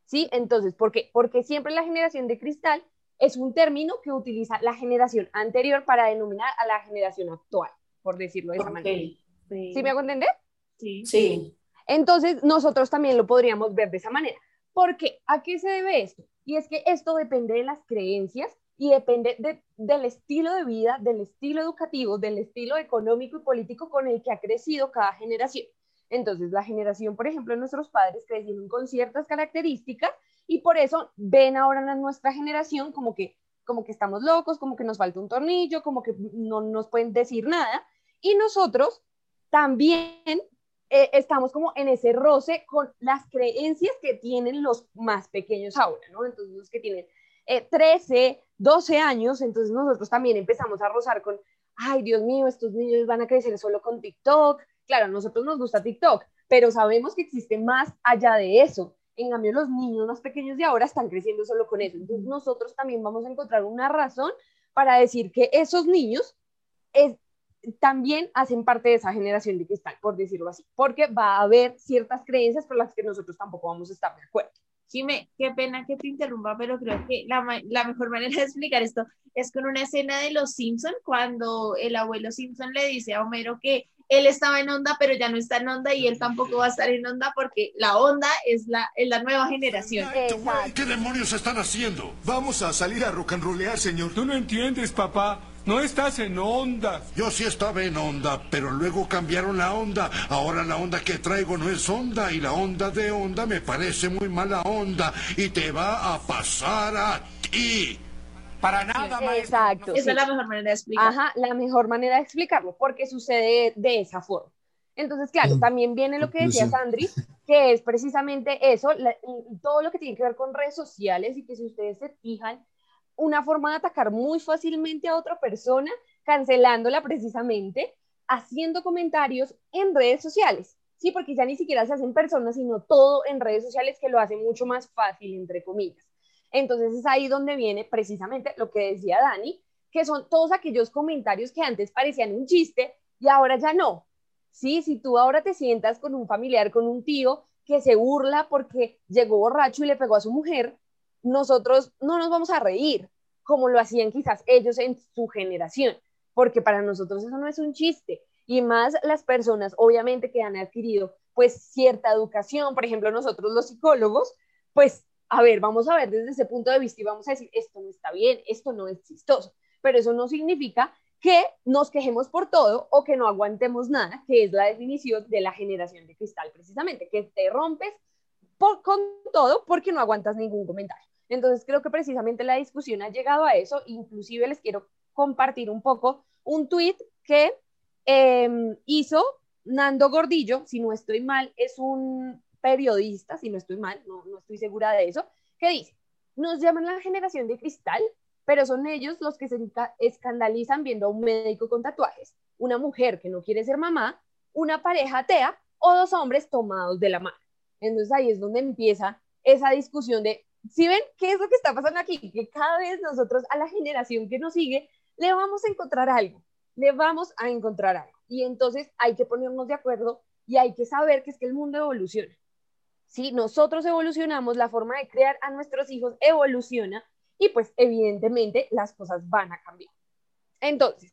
¿sí? Entonces, ¿por qué? Porque siempre la generación de cristal es un término que utiliza la generación anterior para denominar a la generación actual, por decirlo de esa manera. Sí. ¿Sí me hago entender? Sí. Entonces, nosotros también lo podríamos ver de esa manera. ¿Por qué? ¿A qué se debe esto? Y es que esto depende de las creencias y depende del estilo de vida, del estilo educativo, del estilo económico y político con el que ha crecido cada generación. Entonces, la generación, por ejemplo, de nuestros padres crecieron con ciertas características y por eso ven ahora a nuestra generación como que, como que estamos locos, como que nos falta un tornillo, como que no nos pueden decir nada. Y nosotros también eh, estamos como en ese roce con las creencias que tienen los más pequeños ahora, ¿no? Entonces, los que tienen 13, eh, 12 años, entonces nosotros también empezamos a rozar con, ay, Dios mío, estos niños van a crecer solo con TikTok. Claro, a nosotros nos gusta TikTok, pero sabemos que existe más allá de eso. En cambio, los niños más pequeños de ahora están creciendo solo con eso. Entonces, nosotros también vamos a encontrar una razón para decir que esos niños es, también hacen parte de esa generación de cristal, por decirlo así, porque va a haber ciertas creencias por las que nosotros tampoco vamos a estar de acuerdo. Jime, qué pena que te interrumpa, pero creo que la, la, mejor manera de explicar esto es con una escena de Los Simpson cuando el abuelo Simpson le dice a Homero que él estaba en onda, pero ya no está en onda y él tampoco va a estar en onda porque la onda es la, es la nueva generación. ¿Qué demonios están haciendo? Vamos a salir a rock and rollear, señor. Tú no entiendes, papá. No estás en onda. Yo sí estaba en onda, pero luego cambiaron la onda. Ahora la onda que traigo no es onda y la onda de onda me parece muy mala onda y te va a pasar a ti. Para nada, maestro. Exacto. Esa es la mejor manera de explicarlo. Ajá, la mejor manera de explicarlo, porque sucede de esa forma. Entonces, claro, mm. también viene lo que decía Sandri, que es precisamente eso, todo lo que tiene que ver con redes sociales y que si ustedes se fijan, una forma de atacar muy fácilmente a otra persona cancelándola precisamente, haciendo comentarios en redes sociales. Sí, porque ya ni siquiera se hacen personas, sino todo en redes sociales que lo hace mucho más fácil, entre comillas. Entonces es ahí donde viene precisamente lo que decía Dani, que son todos aquellos comentarios que antes parecían un chiste y ahora ya no. Sí, si tú ahora te sientas con un familiar, con un tío que se burla porque llegó borracho y le pegó a su mujer, nosotros no nos vamos a reír como lo hacían quizás ellos en su generación, porque para nosotros eso no es un chiste. Y más las personas, obviamente, que han adquirido pues cierta educación, por ejemplo, nosotros los psicólogos, pues, a ver, vamos a ver desde ese punto de vista y vamos a decir, esto no está bien, esto no es chistoso, pero eso no significa que nos quejemos por todo o que no aguantemos nada, que es la definición de la generación de cristal precisamente, que te rompes con todo porque no aguantas ningún comentario. Entonces creo que precisamente la discusión ha llegado a eso, inclusive les quiero compartir un poco un tweet que em, hizo Nando Gordillo, si no estoy mal, es un periodista, si no estoy mal, no, no estoy segura de eso, que dice, nos llaman la generación de cristal pero son ellos los que se escandalizan viendo a un médico con tatuajes, una mujer que no quiere ser mamá, una pareja atea o dos hombres tomados de la mano. Entonces ahí es donde empieza esa discusión de, si ven qué es lo que está pasando aquí, que cada vez nosotros a la generación que nos sigue le vamos a encontrar algo, le vamos a encontrar algo. Y entonces hay que ponernos de acuerdo y hay que saber que es que el mundo evoluciona. Si nosotros evolucionamos, la forma de crear a nuestros hijos evoluciona y pues evidentemente las cosas van a cambiar. Entonces,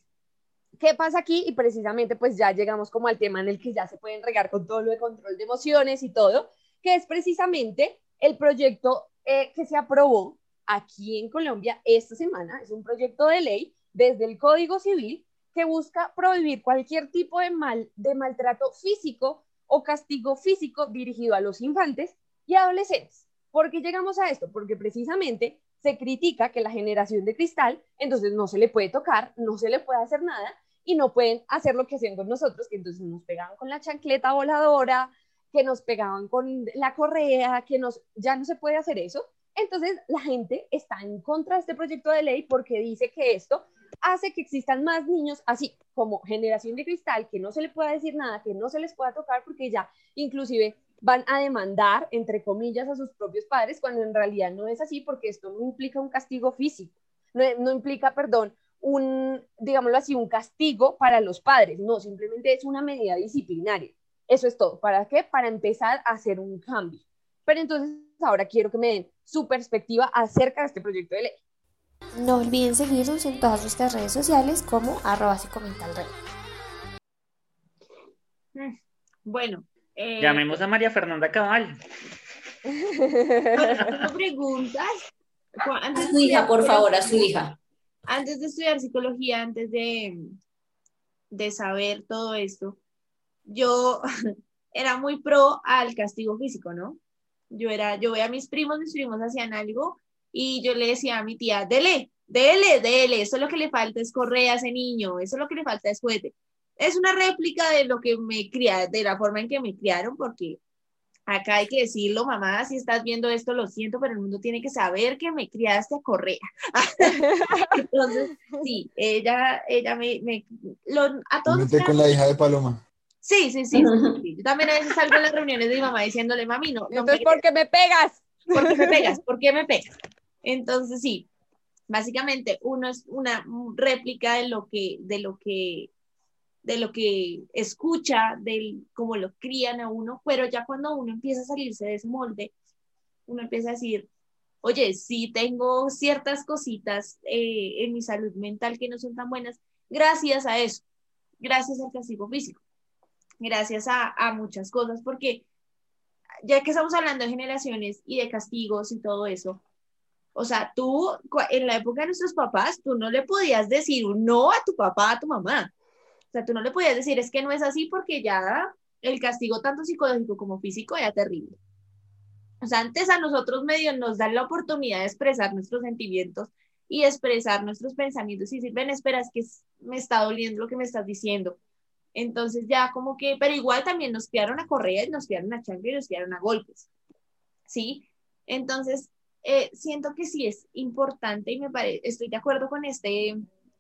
¿qué pasa aquí? Y precisamente pues ya llegamos como al tema en el que ya se pueden regar con todo lo de control de emociones y todo, que es precisamente el proyecto eh, que se aprobó aquí en Colombia esta semana. Es un proyecto de ley desde el Código Civil que busca prohibir cualquier tipo de, mal, de maltrato físico o castigo físico dirigido a los infantes y adolescentes. ¿Por qué llegamos a esto? Porque precisamente se critica que la generación de cristal, entonces no se le puede tocar, no se le puede hacer nada y no pueden hacer lo que hacían con nosotros, que entonces nos pegaban con la chancleta voladora, que nos pegaban con la correa, que nos ya no se puede hacer eso. Entonces la gente está en contra de este proyecto de ley porque dice que esto hace que existan más niños así como generación de cristal, que no se le pueda decir nada, que no se les pueda tocar porque ya inclusive van a demandar, entre comillas, a sus propios padres, cuando en realidad no es así, porque esto no implica un castigo físico, no, implica, perdón, un, digámoslo así, un castigo para los padres, no, simplemente es una medida disciplinaria. Eso es todo. ¿Para qué? Para empezar a hacer un cambio. Pero entonces ahora quiero que me den su perspectiva acerca de este proyecto de ley. No olviden seguirnos en todas nuestras redes sociales como arroba y comenta mm, Bueno, eh, Llamemos a María Fernanda Cabal. preguntas? a su hija, por favor, a su hija. Antes de estudiar psicología, antes de, de saber todo esto, yo era muy pro al castigo físico, ¿no? Yo era, yo veía a mis primos, mis primos hacían algo y yo le decía a mi tía, dele, dele, dele, eso es lo que le falta es correa ese niño, eso es lo que le falta es juguete es una réplica de lo que me criaron, de la forma en que me criaron, porque acá hay que decirlo, mamá, si estás viendo esto, lo siento, pero el mundo tiene que saber que me criaste a correa. Entonces, sí, ella, ella me, me lo, a todos. Me con la hija de Paloma. Sí, sí, sí, Yo también a veces salgo en las reuniones de mi mamá diciéndole, mami, no. no Entonces, ¿por qué me pegas? ¿Por qué me pegas? ¿Por qué me pegas? Entonces, sí, básicamente uno es una réplica de lo que, de lo que de lo que escucha, de cómo lo crían a uno, pero ya cuando uno empieza a salirse de ese molde, uno empieza a decir, oye, sí tengo ciertas cositas eh, en mi salud mental que no son tan buenas, gracias a eso, gracias al castigo físico, gracias a, a muchas cosas, porque ya que estamos hablando de generaciones y de castigos y todo eso, o sea, tú en la época de nuestros papás, tú no le podías decir un no a tu papá, a tu mamá. Sea, tú no le podías decir, es que no es así porque ya el castigo tanto psicológico como físico era terrible. O sea, antes a nosotros medio nos dan la oportunidad de expresar nuestros sentimientos y expresar nuestros pensamientos y decir, ven, espera, es que me está doliendo lo que me estás diciendo. Entonces ya como que, pero igual también nos piaron a correa, nos piaron a chancla y nos piaron a golpes. ¿Sí? Entonces, eh, siento que sí es importante y me parece, estoy de acuerdo con este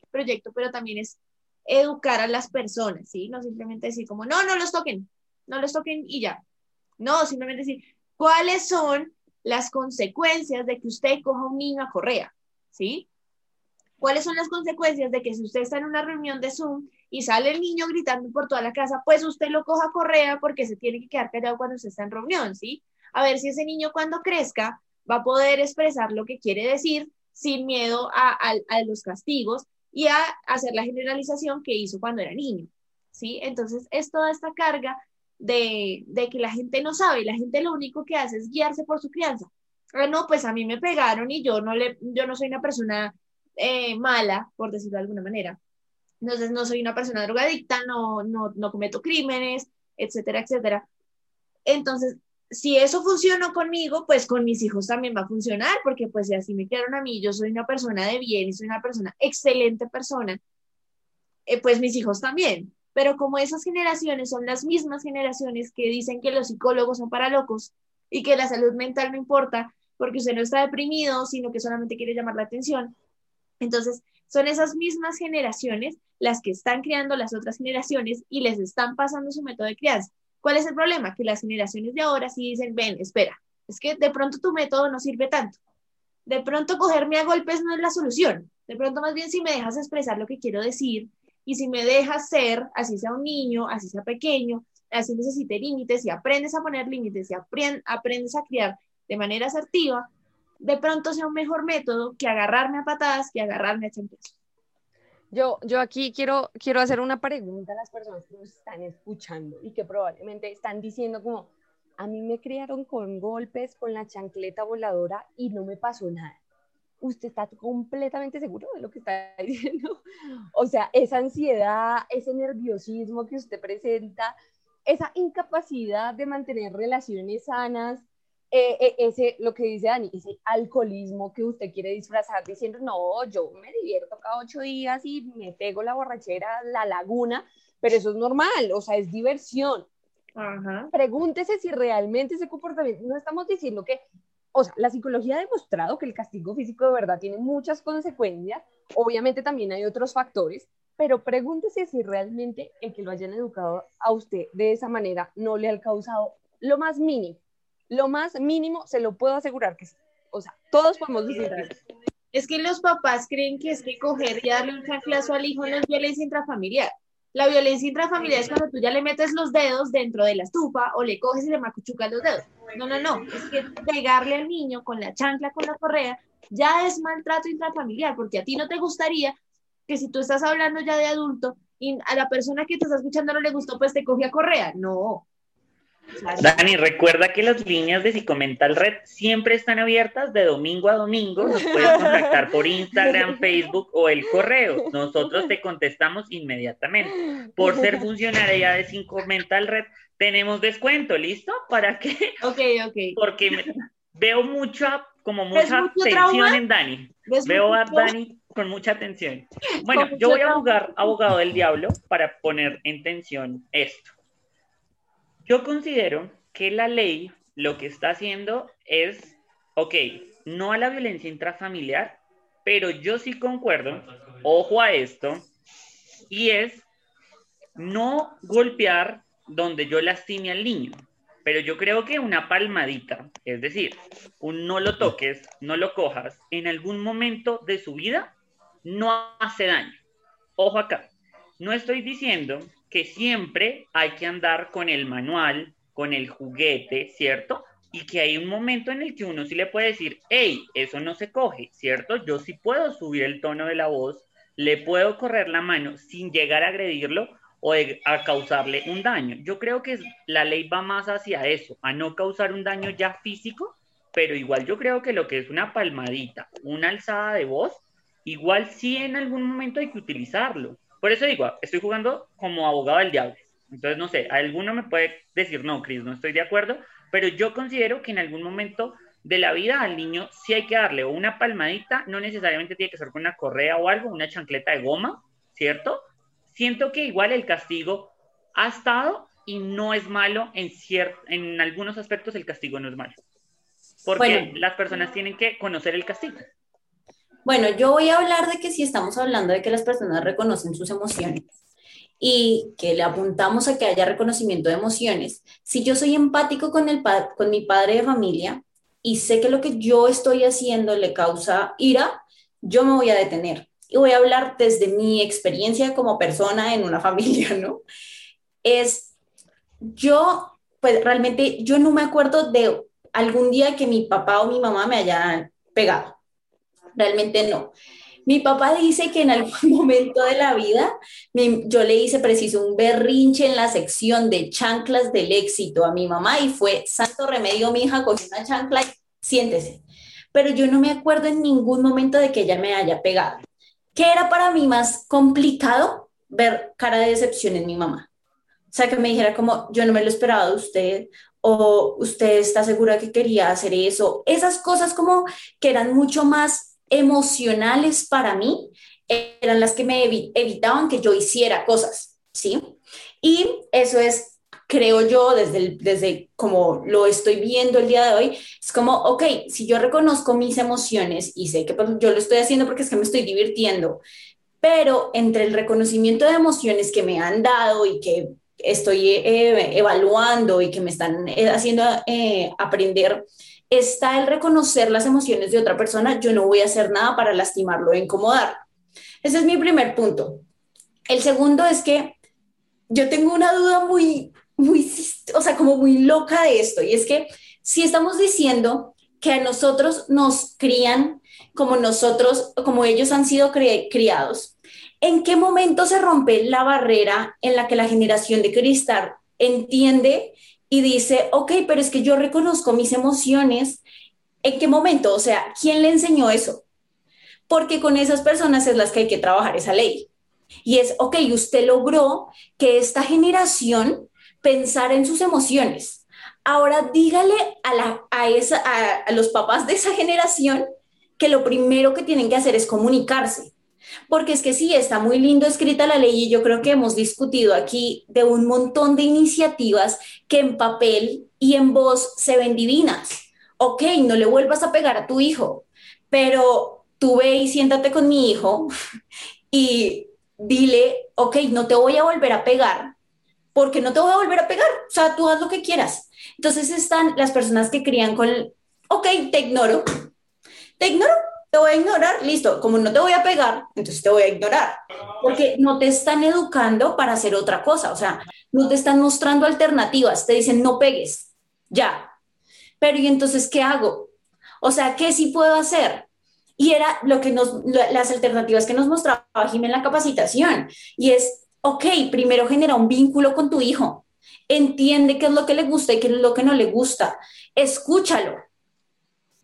proyecto, pero también es educar a las personas, ¿sí? No simplemente decir como, no, no los toquen, no los toquen y ya. No, simplemente decir, ¿cuáles son las consecuencias de que usted coja un niño a correa? ¿Sí? ¿Cuáles son las consecuencias de que si usted está en una reunión de Zoom y sale el niño gritando por toda la casa, pues usted lo coja a correa porque se tiene que quedar callado cuando usted está en reunión, ¿sí? A ver si ese niño cuando crezca va a poder expresar lo que quiere decir sin miedo a, los castigos y a hacer la generalización que hizo cuando era niño, ¿sí? Entonces es toda esta carga de, de que la gente no sabe, la gente lo único que hace es guiarse por su crianza. Ah, no, pues a mí me pegaron y yo no, le, yo no soy una persona eh, mala, por decirlo de alguna manera. Entonces no soy una persona drogadicta, no, no, no cometo crímenes, etcétera, etcétera. Entonces, si eso funcionó conmigo, pues con mis hijos también va a funcionar, porque pues si así me quedaron a mí, yo soy una persona de bien soy una persona, excelente persona, eh, pues mis hijos también. Pero como esas generaciones son las mismas generaciones que dicen que los psicólogos son para locos y que la salud mental no importa porque usted no está deprimido, sino que solamente quiere llamar la atención, entonces, son esas mismas generaciones las que están creando las otras generaciones y les están pasando su método de crianza. ¿Cuál es el problema? Que las generaciones de ahora sí dicen, ven, espera, es que de pronto tu método no sirve tanto. De pronto cogerme a golpes no es la solución. De pronto más bien si me dejas expresar lo que quiero decir y si me dejas ser, así sea un niño, así sea pequeño, así necesite límites y aprendes a poner límites y aprendes a criar de manera asertiva, de pronto sea un mejor método que agarrarme a patadas, que agarrarme a champezos. Yo, yo aquí quiero, quiero hacer una pregunta a las personas que nos están escuchando y que probablemente están diciendo como, a mí me criaron con golpes, con la chancleta voladora y no me pasó nada. ¿Usted está completamente seguro de lo que está diciendo? O sea, esa ansiedad, ese nerviosismo que usted presenta, esa incapacidad de mantener relaciones sanas, eh, eh, ese, lo que dice Dani, ese alcoholismo que usted quiere disfrazar diciendo, no, yo me divierto cada ocho días y me pego la borrachera, la laguna, pero eso es normal, o sea, es diversión. Pregúntese si realmente ese comportamiento, no estamos diciendo que, o sea, la psicología ha demostrado que el castigo físico de verdad tiene muchas consecuencias, obviamente también hay otros factores, pero pregúntese si realmente el que lo hayan educado a usted de esa manera no le ha causado lo más mínimo lo más mínimo se lo puedo asegurar que. O sea, todos podemos decir Es que los papás creen que es que coger y darle un chanclazo al hijo no es violencia intrafamiliar. La violencia intrafamiliar es cuando tú ya le metes los dedos dentro de la estufa o le coges y le macuchucas los dedos. No, no, no. Es que pegarle al niño con la chancla, con la correa, ya es maltrato intrafamiliar, porque a ti no te gustaría que si tú estás hablando ya de adulto y a la persona que te está escuchando no le gustó, pues te coge a correa. No, Dani, recuerda que las líneas de Psicomental Red siempre están abiertas de domingo a domingo. Nos puedes contactar por Instagram, Facebook o el correo. Nosotros te contestamos inmediatamente. Por ser funcionaria de Psicomental Red, tenemos descuento, ¿listo? ¿Para qué? Ok, ok. Porque veo mucha, como mucha atención en Dani. Veo a Dani con mucha atención. Bueno, yo voy a jugar abogado del diablo para poner en tensión esto. Yo considero que la ley lo que está haciendo es, ok, no a la violencia intrafamiliar, pero yo sí concuerdo, ojo a esto, y es no golpear donde yo lastime al niño. Pero yo creo que una palmadita, es decir, un no lo toques, no lo cojas, en algún momento de su vida no hace daño. Ojo acá, no estoy diciendo que siempre hay que andar con el manual, con el juguete, ¿cierto? Y que hay un momento en el que uno sí le puede decir, hey, eso no se coge, ¿cierto? Yo sí puedo subir el tono de la voz, le puedo correr la mano sin llegar a agredirlo o a causarle un daño. Yo creo que la ley va más hacia eso, a no causar un daño ya físico, pero igual yo creo que lo que es una palmadita, una alzada de voz, igual sí en algún momento hay que utilizarlo. Por eso digo, estoy jugando como abogado del diablo. Entonces, no sé, alguno me puede decir, no, Cris, no estoy de acuerdo, pero yo considero que en algún momento de la vida al niño sí hay que darle una palmadita, no necesariamente tiene que ser con una correa o algo, una chancleta de goma, ¿cierto? Siento que igual el castigo ha estado y no es malo en, en algunos aspectos el castigo no es malo. Porque las personas tienen que conocer el castigo. Bueno, yo voy a hablar de que si estamos hablando de que las personas reconocen sus emociones y que le apuntamos a que haya reconocimiento de emociones, si yo soy empático con, el con mi padre de familia y sé que lo que yo estoy haciendo le causa ira, yo me voy a detener y voy a hablar desde mi experiencia como persona en una familia, ¿no? Es, yo, pues realmente, yo no me acuerdo de algún día que mi papá o mi mamá me hayan pegado. Realmente no. Mi papá dice que en algún momento de la vida yo le hice preciso un berrinche en la sección de chanclas del éxito a mi mamá y fue santo remedio, mi hija cogió una chancla y siéntese. Pero yo no me acuerdo en ningún momento de que ella me haya pegado. ¿Qué era para mí más complicado? Ver cara de decepción en mi mamá. O sea, que me dijera como, yo no me lo esperaba de usted, o usted está segura que quería hacer eso. Esas cosas como que eran mucho más emocionales para mí, eran las que me evitaban que yo hiciera cosas, ¿sí? Y eso es creo yo, desde, desde como lo estoy viendo el día de hoy, es como, ok, si yo reconozco mis emociones y sé que yo lo estoy haciendo porque es que me estoy divirtiendo, pero entre el reconocimiento de emociones que me han dado y que estoy eh, evaluando y que me están eh, haciendo eh, aprender, está el reconocer las emociones de otra persona, yo no voy a hacer nada para lastimarlo o incomodar. Ese es mi primer punto. El segundo es que yo tengo una duda muy muy, o sea, como muy loca de esto. Y es que si estamos diciendo que a nosotros nos crían como nosotros, como ellos han sido criados, ¿en qué momento se rompe la barrera en la que la generación de cristal entiende y dice, ok, pero es que yo reconozco mis emociones? ¿En qué momento? O sea, ¿quién le enseñó eso? Porque con esas personas es las que hay que trabajar esa ley. Y es, ok, usted logró que esta generación pensar en sus emociones. Ahora dígale a, a, esa, a, los papás de esa generación que lo primero que tienen que hacer es comunicarse. Porque es que sí, está muy lindo escrita la ley y yo creo que hemos discutido aquí de un montón de iniciativas que en papel y en voz se ven divinas. Ok, no le vuelvas a pegar a tu hijo, pero tú ve y siéntate con mi hijo y dile, ok, no te voy a volver a pegar, porque no te voy a volver a pegar, o sea, tú haz lo que quieras. Entonces están las personas que crían con, ok, te ignoro, te ignoro, te voy a ignorar, listo, como no te voy a pegar, entonces te voy a ignorar, porque no te están educando para hacer otra cosa, o sea, no te están mostrando alternativas, te dicen no pegues, ya, pero ¿y entonces qué hago? O sea, ¿qué sí puedo hacer? Y era lo que las alternativas que nos mostraba Jimé en la capacitación, y es ok, primero genera un vínculo con tu hijo, entiende qué es lo que le gusta y qué es lo que no le gusta, escúchalo.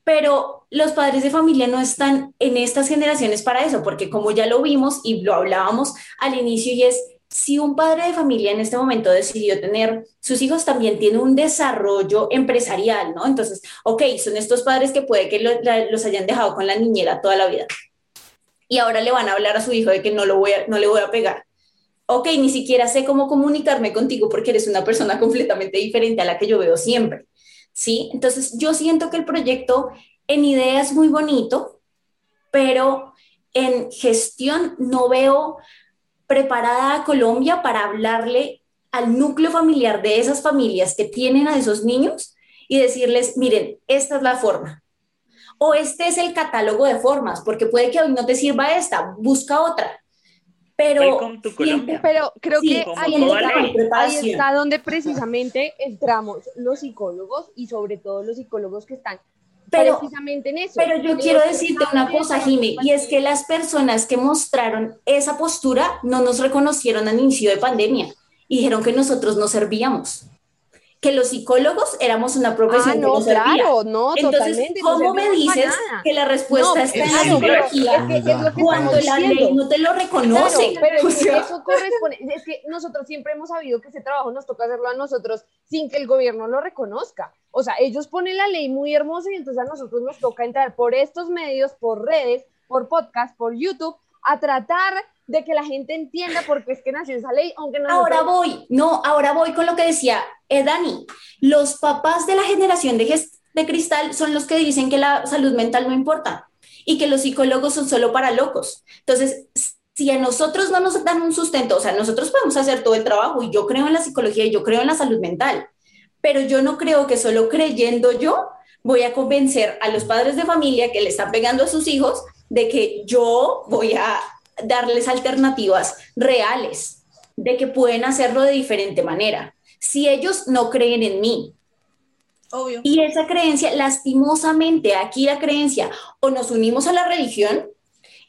Pero los padres de familia no están en estas generaciones para eso, porque como ya lo vimos y lo hablábamos al inicio, y es, si un padre de familia en este momento decidió tener, sus hijos también tienen un desarrollo empresarial, ¿no? Entonces, ok, son estos padres que puede que los hayan dejado con la niñera toda la vida. Y ahora le van a hablar a su hijo de que no, lo voy no le voy a pegar ok, ni siquiera sé cómo comunicarme contigo porque eres una persona completamente diferente a la que yo veo siempre, ¿sí? Entonces, yo siento que el proyecto en idea es muy bonito, pero en gestión no veo preparada a Colombia para hablarle al núcleo familiar de esas familias que tienen a esos niños y decirles, miren, esta es la forma. O este es el catálogo de formas, porque puede que hoy no te sirva esta, busca otra pero, pero creo que ahí está, donde precisamente entramos los psicólogos y sobre todo los psicólogos que están precisamente en eso. Pero yo quiero decirte una cosa, Jimmy, y es que las personas que mostraron esa postura no nos reconocieron al inicio de pandemia y dijeron que nosotros no servíamos que los psicólogos éramos una profesión ah, no, que claro, no, Entonces, ¿cómo me dices que la respuesta está en la psicología cuando la ley no te lo reconoce? pero eso corresponde, es que nosotros siempre hemos sabido que ese trabajo nos toca hacerlo a nosotros sin que el gobierno lo reconozca. O sea, ellos ponen la ley muy hermosa y entonces a nosotros nos toca entrar por estos medios, por redes, por podcast, por YouTube, a tratar de que la gente entienda por qué es que nació esa ley, aunque no. Ahora voy, no, ahora voy con lo que decía eh, Dani. Los papás de la generación de, de cristal son los que dicen que la salud mental no importa. y que los psicólogos son solo para locos. Entonces, si a nosotros no nos dan un sustento, o sea, nosotros podemos hacer todo el trabajo y yo creo en la psicología y yo creo en la salud mental, pero yo no creo que solo creyendo yo voy a convencer a los padres de familia que le están pegando a sus hijos de que yo voy a darles alternativas reales, de que pueden hacerlo de diferente manera. Si ellos no creen en mí, Obvio. Y esa creencia, lastimosamente, aquí la creencia, o nos unimos a la religión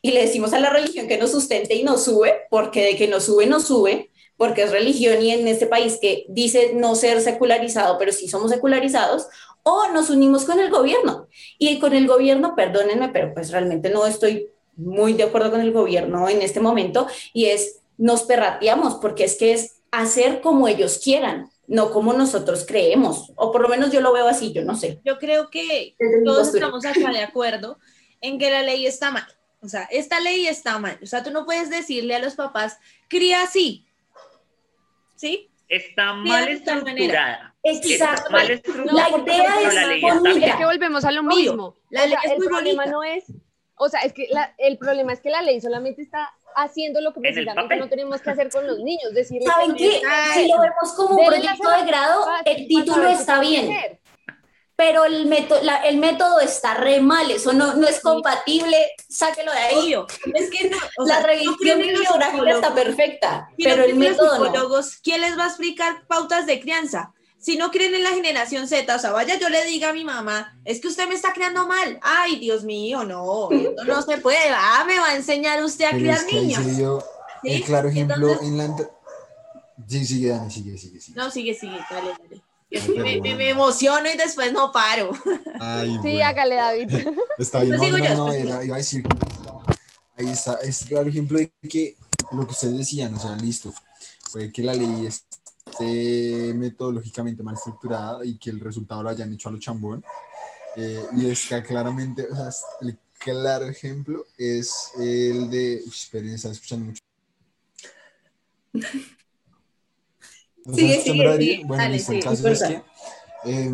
y le decimos a la religión que nos sustente y nos sube, porque de que nos sube, nos sube, porque es religión y en este país que dice no ser secularizado, pero sí somos secularizados, o nos unimos con el gobierno. Y con el gobierno, perdónenme, pero pues realmente no estoy muy de acuerdo con el gobierno en este momento, y es, nos perrateamos, porque es que es hacer como ellos quieran, no como nosotros creemos, o por lo menos yo lo veo así, yo no sé. Yo creo que todos estamos acá de acuerdo en que la ley está mal. O sea, esta ley está mal. O sea, tú no puedes decirle a los papás, cría así. ¿Sí? Está mal estructurada. Exacto. mal estructurada. La idea es, la ley es que volvemos a lo mismo. La ley es el problema no es, o sea, es que la, el problema es que la ley solamente está haciendo lo que precisamente no tenemos que hacer con los niños. Decirles ¿Saben qué? Si lo vemos como un proyecto de grado, el título está bien. Pero el método, el método está re mal, eso no, no es compatible, sáquelo de ahí. Es que no, la revisión bibliográfica está perfecta, pero el método no. ¿Quién les va a explicar pautas de crianza? Si no creen en la generación Z, o sea, vaya, yo le diga a mi mamá, es que usted me está creando mal. Ay, Dios mío, no, no se puede. Ah, me va a enseñar usted a criar niños. ¿Sí? claro ejemplo en la. Sí, sigue, Dani, sigue, sigue, sigue. No, sigue, sigue, dale, dale. me, me, emociono y después no paro. Ay, sí, hágale, David. Está bien, no, no, no, era, iba a decir. Ahí está, es claro ejemplo de que lo que ustedes decían, o sea, listo, fue que la ley es metodológicamente mal estructurada y que el resultado lo hayan hecho a lo chambón. Eh, y es que claramente, o sea, el claro ejemplo es el de. Esperen, escuchando mucho. Sigue, sigue, sigue. Bueno, Dale, el caso es que, eh,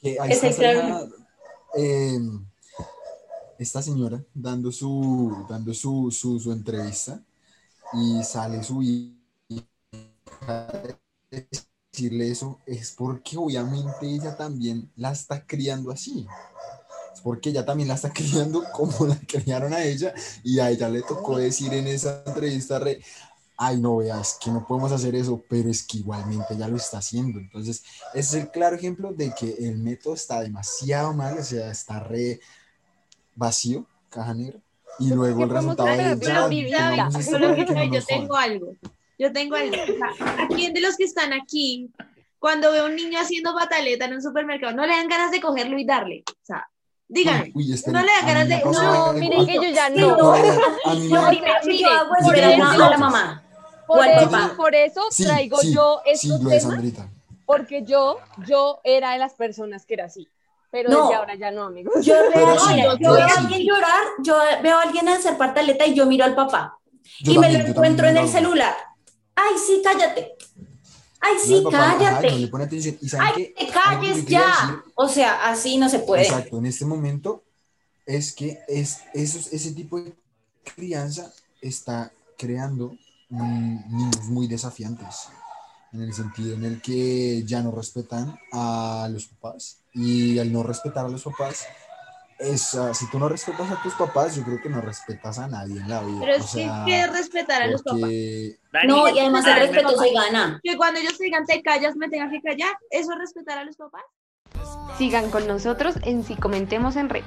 que ahí está claro. eh, esta señora dando su dando su, su, su entrevista y sale su decirle eso es porque obviamente ella también la está criando así. Es porque ella también la está criando como la criaron a ella y a ella le tocó decir en esa entrevista, re, ay no veas que no podemos hacer eso, pero es que igualmente ella lo está haciendo. Entonces, ese es el claro ejemplo de que el método está demasiado mal, o sea, está re vacío, caja negra. Y luego el resultado es ya, yo tengo algo. Yo tengo algo. ¿A quién de los que están aquí, cuando ve a un niño haciendo pataleta en un supermercado, no le dan ganas de cogerlo y darle? O sea, díganme, no le dan ganas de. No, miren que yo ya no. Yo hago esperar a la mamá. Por eso, por eso traigo yo estos temas. Porque yo, yo era de las personas que era así. Pero desde ahora ya no, amigos. Yo, veo, yo veo a alguien llorar, yo veo a alguien hacer pataleta y yo miro al papá. y me lo encuentro en el celular ay, sí, cállate. Ay, sí, cállate. le pone atención. ¿Y ay, te calles ya. O sea, así no se puede. Exacto, en este momento es que es, ese tipo de crianza está creando niños muy desafiantes, en el sentido en el que ya no respetan a los papás y al no respetar a los papás si tú no respetas a tus papás, yo creo que no respetas a nadie en la vida. Pero es que que respetar a los papás. no, y además el respeto se gana. Que cuando ellos digan te callas, me tengan que callar, ¿eso es respetar a los papás? Sigan con nosotros en Si Comentemos en Red.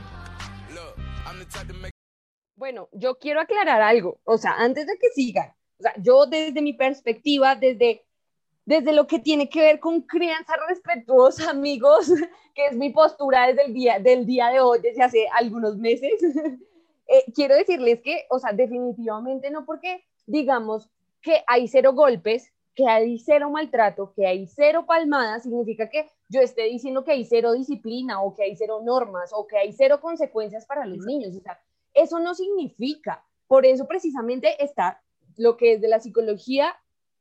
Bueno, yo quiero aclarar algo, o sea, antes de que sigan, o sea, yo desde mi perspectiva, desde desde lo que tiene que ver con crianza respetuosa, amigos, que es mi postura desde el día, del día de hoy, desde hace algunos meses, eh, quiero decirles que, o sea, definitivamente no porque digamos que hay cero golpes, que hay cero maltrato, que hay cero palmadas, significa que yo esté diciendo que hay cero disciplina o que hay cero normas o que hay cero consecuencias para los niños. O sea, eso no significa. Por eso precisamente está lo que es de la psicología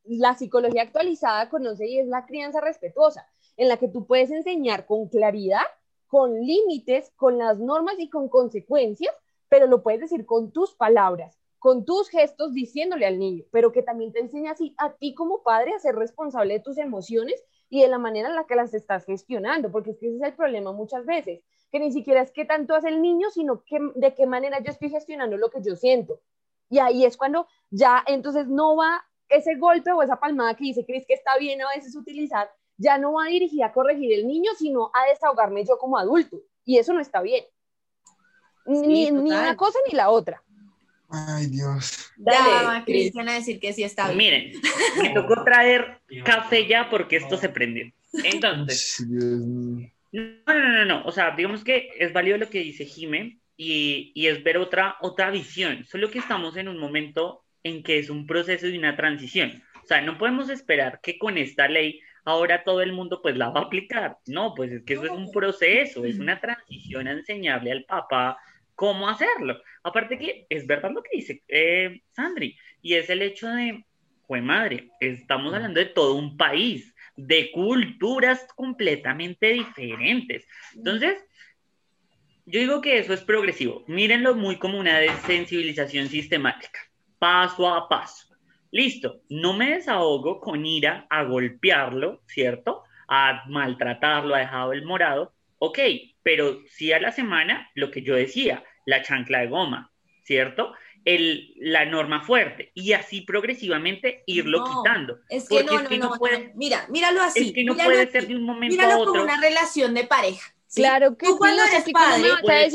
la psicología actualizada conoce y es la crianza respetuosa, en la que tú puedes enseñar con claridad con límites, con las normas y con consecuencias, pero lo puedes decir con tus palabras, con tus gestos diciéndole al niño, pero que también te enseña así a ti como padre a ser responsable de tus emociones y de la manera en la que las estás gestionando, porque es que ese es el problema muchas veces, que ni siquiera es qué tanto hace el niño, sino que, de qué manera yo estoy gestionando lo que yo siento. Y ahí es cuando ya entonces no va ese golpe o esa palmada que dice Cris que está bien a veces utilizar, ya no va a dirigir a corregir el niño, sino a desahogarme yo como adulto. Y eso no está bien. ni, una cosa ni la otra. Ay, Dios. Dale, Cristian a decir que sí está bien. Miren, me tocó traer café ya porque esto se prendió. Entonces. No, no, no, no, O sea, digamos que es válido lo que dice Jime y, y es ver otra, otra visión. Solo que estamos en un momento en que es un proceso de una transición. O sea, no podemos esperar que con esta ley ahora todo el mundo pues la va a aplicar. No, pues es que eso es un proceso, es una transición a enseñarle al papá cómo hacerlo. Aparte que es verdad lo que dice eh, Sandri, y es el hecho de, fue madre, estamos hablando de todo un país, de culturas completamente diferentes. Entonces, yo digo que eso es progresivo. Mírenlo muy como una sensibilización sistemática, paso a paso. Listo, no me desahogo con ira a golpearlo, ¿cierto? A maltratarlo, a dejado el morado. Ok, pero sí a la semana, lo que yo decía, la chancla de goma, ¿cierto? El, la norma fuerte y así progresivamente irlo quitando. Es que no, no, no, puede, mira, míralo así. Es que no puede ser de un momento a otro. como una relación de pareja. Claro que tú cuando eres padre,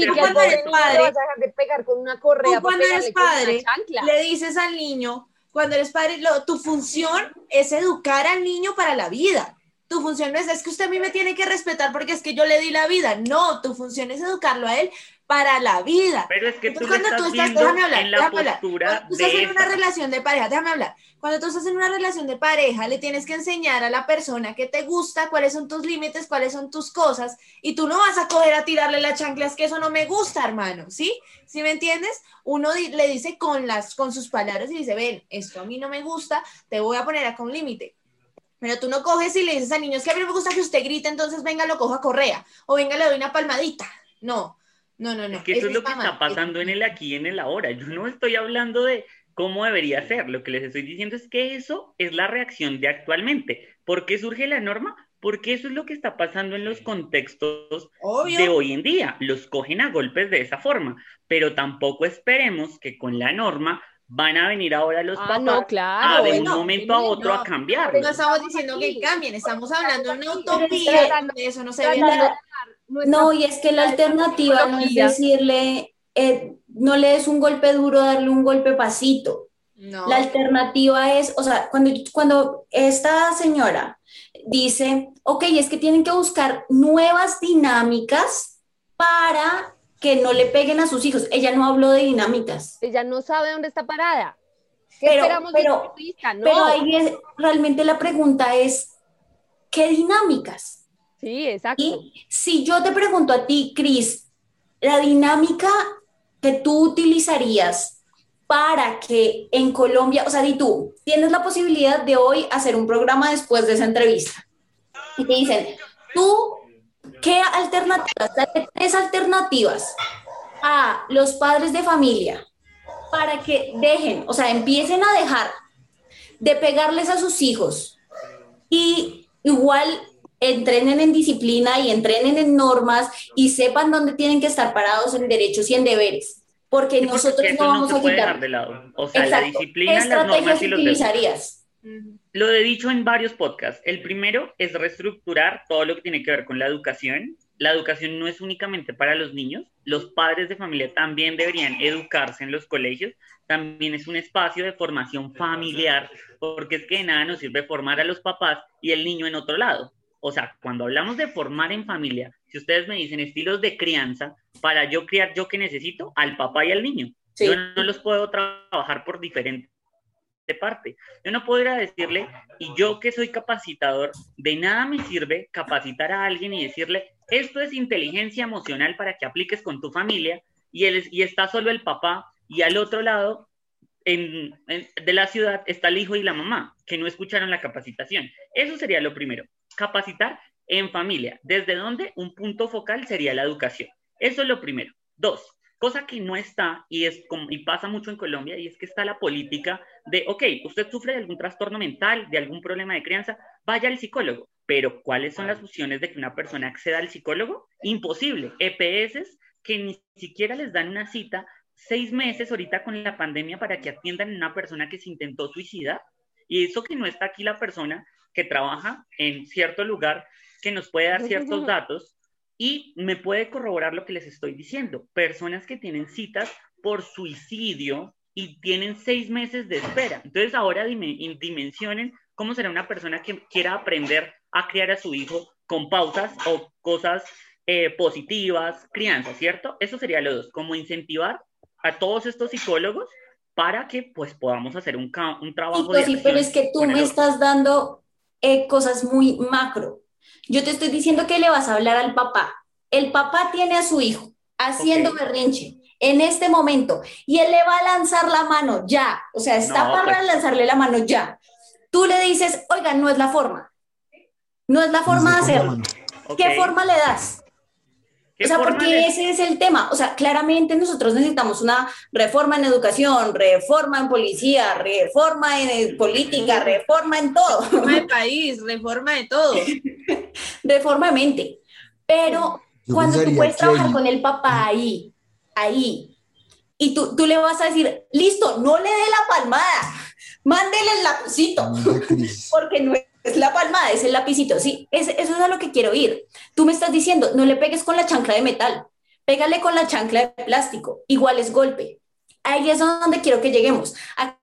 tú cuando eres padre, de pegar con una correa. Tú cuando eres padre, le dices al niño, cuando eres padre, lo, tu función es educar al niño para la vida. Tu función no es, es que usted a mí me tiene que respetar porque es que yo le di la vida. No, tu función es educarlo a él para la vida. Pero es que tú cuando estás tú estás, déjame hablar, en la postura tú estás en una relación de pareja, déjame hablar. Cuando tú estás en una relación de pareja, le tienes que enseñar a la persona que te gusta cuáles son tus límites, cuáles son tus cosas, y tú no vas a coger a tirarle la chancla, es que eso no me gusta, hermano, ¿sí? ¿Sí me entiendes? Uno le dice con, las, con sus palabras y dice, ven, esto a mí no me gusta, te voy a poner acá un límite. Pero tú no coges y le dices al niño, es que a mí me gusta que usted grite, entonces venga, lo cojo a correa, o venga, le doy una palmadita. No, no, no, no. Es que eso es lo que está pasando en el aquí y en el ahora. Yo no estoy hablando de cómo debería ser. Lo que les estoy diciendo es que eso es la reacción de actualmente. ¿Por qué surge la norma? Porque eso es lo que está pasando en los contextos de hoy en día. Los cogen a golpes de esa forma. Pero tampoco esperemos que con la norma van a venir ahora los ah, papás a de un momento a otro a cambiar. No estamos diciendo que cambien, estamos hablando de una utopía eso no se ve. No, y es que la alternativa no es decirle, eh, no le des un golpe duro, darle un golpe pasito. La alternativa es, o sea, cuando, cuando esta señora dice, ok, es que tienen que buscar nuevas dinámicas para que no le peguen a sus hijos. Ella no habló de dinámicas. Ella no sabe dónde está parada. ¿Qué pero, esperamos pero, pero ahí realmente la pregunta es, ¿qué dinámicas? Sí, exacto. Y si yo te pregunto a ti, Cris, la dinámica que tú utilizarías para que en Colombia, o sea, di tú, tienes la posibilidad de hoy hacer un programa después de esa entrevista. Y te dicen, tú, ¿qué alternativas? Tres alternativas a los padres de familia para que dejen, o sea, empiecen a dejar de pegarles a sus hijos y igual entrenen en disciplina y entrenen en normas y sepan dónde tienen que estar parados en derechos y en deberes. Porque nosotros no vamos a quitar. De lado. O sea, la disciplina, las normas y los utilizarías? Lo he dicho en varios podcasts. El primero es reestructurar todo lo que tiene que ver con la educación. La educación no es únicamente para los niños, los padres de familia también deberían educarse en los colegios, también es un espacio de formación familiar, porque es que de nada nos sirve formar a los papás y el niño en otro lado. O sea, cuando hablamos de formar en familia, si ustedes me dicen estilos de crianza, para yo criar yo que necesito al papá y al niño. Yo no los puedo trabajar por diferente parte. Yo no podría decirle, y yo que soy capacitador, de nada me sirve capacitar a alguien y decirle, esto es inteligencia emocional para que apliques con tu familia, y, él, y está solo el papá, y al otro lado en, de la ciudad está el hijo y la mamá, que no escucharon la capacitación. Eso sería lo primero capacitar en familia. ¿Desde dónde? Un punto focal sería la educación. Eso es lo primero. Dos, cosa que no está y, es y pasa mucho en Colombia y es que está la política de, ok, usted sufre de algún trastorno mental, de algún problema de crianza, vaya al psicólogo. Pero ¿cuáles son las opciones de que una persona acceda al psicólogo? Imposible. EPS que ni siquiera les dan una cita seis meses ahorita con la pandemia para que atiendan a una persona que se intentó suicidar. Y eso que no está aquí la persona que trabaja en cierto lugar que nos puede dar ciertos datos y me puede corroborar lo que les estoy diciendo. Personas que tienen citas por suicidio y tienen seis meses de espera. Entonces ahora dimensionen cómo será una persona que quiera aprender a criar a su hijo con pausas o cosas eh, positivas, crianza, ¿cierto? Eso sería lo dos, como incentivar a todos estos psicólogos para que pues podamos hacer un, un trabajo. Sí, sí, pero es que tú me estás dando eh, cosas muy macro. Yo te estoy diciendo que le vas a hablar al papá. El papá tiene a su hijo haciendo berrinche en este momento y él le va a lanzar la mano ya. O sea, está para pues lanzarle la mano ya. Tú le dices, oiga, no es la forma. No es la forma de hacerlo. ¿Qué forma le das? O sea, porque ese es el tema. O sea, claramente nosotros necesitamos una reforma en educación, reforma en policía, reforma en política, reforma en todo. Reforma de país, reforma de todo. reforma de mente. Pero cuando tú puedes trabajar con el papá ahí, ahí, y tú, tú le vas a decir, listo, no le dé la palmada, mándele el lapicito, porque no es la palmada, es el lapicito, sí, eso es a lo que quiero ir. Tú me estás diciendo, no le pegues con la chancla de metal, pégale con la chancla de plástico, igual es golpe. Ahí es donde quiero que lleguemos. A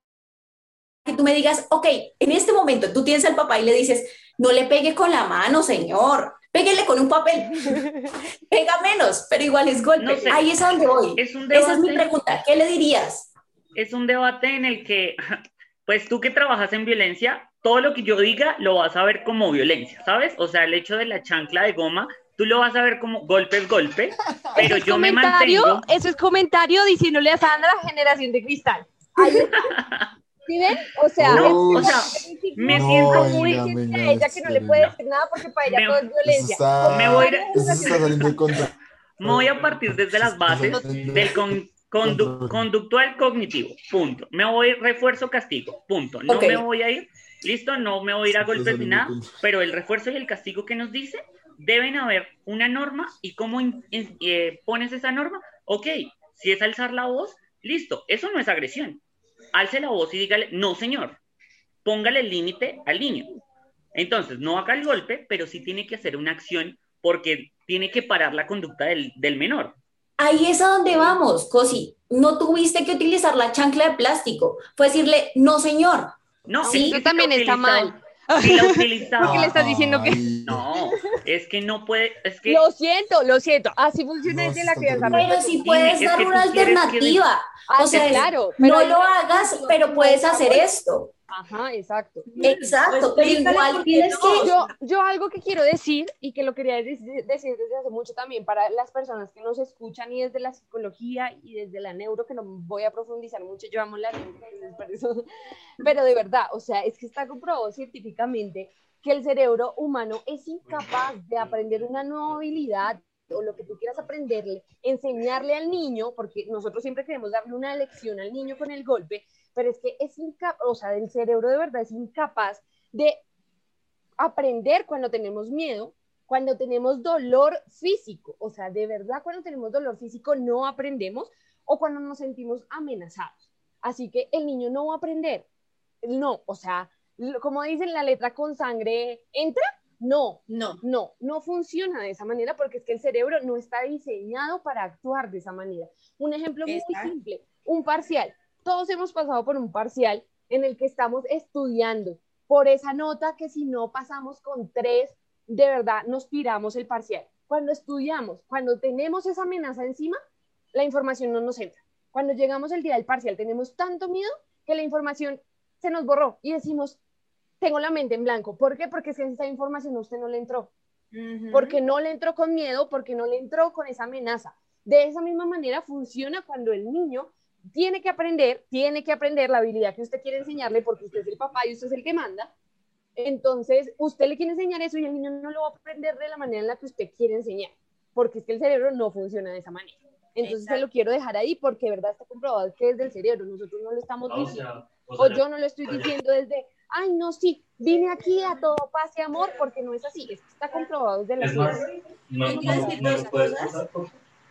que tú me digas, ok, en este momento tú tienes al papá y le dices, no le pegue con la mano, señor, péguele con un papel. Pega menos, pero igual es golpe. Ahí es a donde voy. Esa es mi pregunta. ¿Qué le dirías? Es un debate en el que, pues tú que trabajas en violencia, todo lo que yo diga lo vas a ver como violencia, ¿sabes? O sea, el hecho de la chancla de goma, tú lo vas a ver como golpe es golpe, pero yo me mantengo... Eso es comentario diciéndole a Sandra, generación de cristal. ¿Sí ven? O sea, o sea me siento muy a ella que no le puede decir nada porque para ella todo es violencia. me voy a... Me voy a partir desde las bases del con conductual cognitivo, punto. Me voy refuerzo castigo, punto. No me voy a ir listo, no me voy a ir a golpes ni nada, pero el refuerzo y el castigo que nos dice, deben haber una norma y cómo eh, pones esa norma, ok, si es alzar la voz, listo, eso no es agresión. Alce la voz y dígale, no señor, póngale el límite al niño. Entonces, no haga el golpe, pero sí tiene que hacer una acción porque tiene que parar la conducta del, del menor. Ahí es a donde vamos, Cosi. No tuviste que utilizar la chancla de plástico. Fue decirle, no señor, no, sí, eso también está mal. Si la utilizaba. ¿Por qué le estás diciendo que.? No, es que no puede. Es que... Lo siento, lo siento. Así funciona desde la crianza. Pero si puedes dar una alternativa. O sea, claro, no lo hagas, pero puedes hacer esto. Ajá, exacto. Exacto, pero igual tienes que... Yo, yo algo que quiero decir y que lo quería decir desde hace mucho también para las personas que nos escuchan y desde la psicología y desde la neuro, que no voy a profundizar mucho, yo amo la neuro, pero de verdad, o sea, es que está comprobado científicamente que el cerebro humano es incapaz de aprender una nueva habilidad o lo que tú quieras aprenderle, enseñarle al niño, porque nosotros siempre queremos darle una lección al niño con el golpe, pero es que es incapaz, o sea, el cerebro de verdad es incapaz de aprender cuando tenemos miedo, cuando tenemos dolor físico, o sea, de verdad cuando tenemos dolor físico no aprendemos o cuando nos sentimos amenazados. Así que el niño no va a aprender. No, o sea, como dicen la letra con sangre, ¿entra? No, no, no, no funciona de esa manera porque es que el cerebro no está diseñado para actuar de esa manera. Un ejemplo muy simple, un parcial todos hemos pasado por un parcial en el que estamos estudiando por esa nota que si no pasamos con tres, de verdad nos tiramos el parcial. Cuando estudiamos, cuando tenemos esa amenaza encima, la información no nos entra. Cuando llegamos el día del parcial tenemos tanto miedo que la información se nos borró y decimos, tengo la mente en blanco. ¿Por qué? Porque si esa información a usted no le entró. Porque no le entró con miedo, porque no le entró con esa amenaza. De esa misma manera funciona cuando el niño tiene que aprender, tiene que aprender la habilidad que usted quiere enseñarle porque usted es el papá y usted es el que manda, Entonces, usted le quiere enseñar eso y el niño no lo va a aprender de la manera en la que usted quiere enseñar, porque es que el cerebro no funciona de esa manera. Entonces, se lo quiero dejar ahí porque de verdad está comprobado que es del cerebro, nosotros no lo estamos diciendo. O, yo no lo estoy diciendo desde, ay, no, sí, vine aquí a todo paz y amor, porque no es así, está comprobado desde la ciencia. No, no,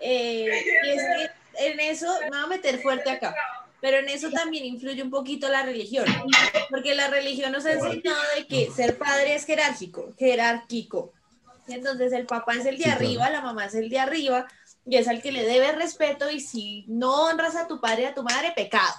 eh, y es que en eso, me voy a meter fuerte acá pero en eso también influye un poquito la religión, porque la religión nos ha enseñado de que ser padre es jerárquico, jerárquico. Entonces el papá es el de arriba, la mamá es el de arriba, y es al que le debe respeto, y si no honras a tu padre y a tu madre, pecado.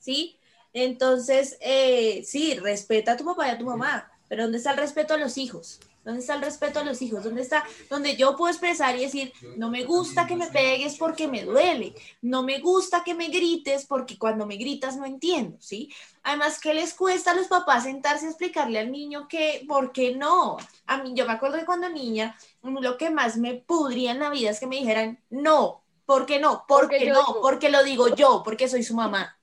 ¿Sí? Entonces, eh, sí, respeta a tu papá y a tu mamá, pero ¿dónde está el respeto a los hijos? ¿Dónde está el respeto a los hijos? ¿Dónde está? Donde yo puedo expresar y decir, no me gusta que me pegues porque me duele. No me gusta que me grites porque cuando me gritas no entiendo, ¿sí? Además, ¿qué les cuesta a los papás sentarse a explicarle al niño que, por qué no? A mí, yo me acuerdo de cuando niña, lo que más me pudría en la vida es que me dijeran, no, ¿por qué no? ¿Por qué no? Porque lo digo yo, porque soy su mamá.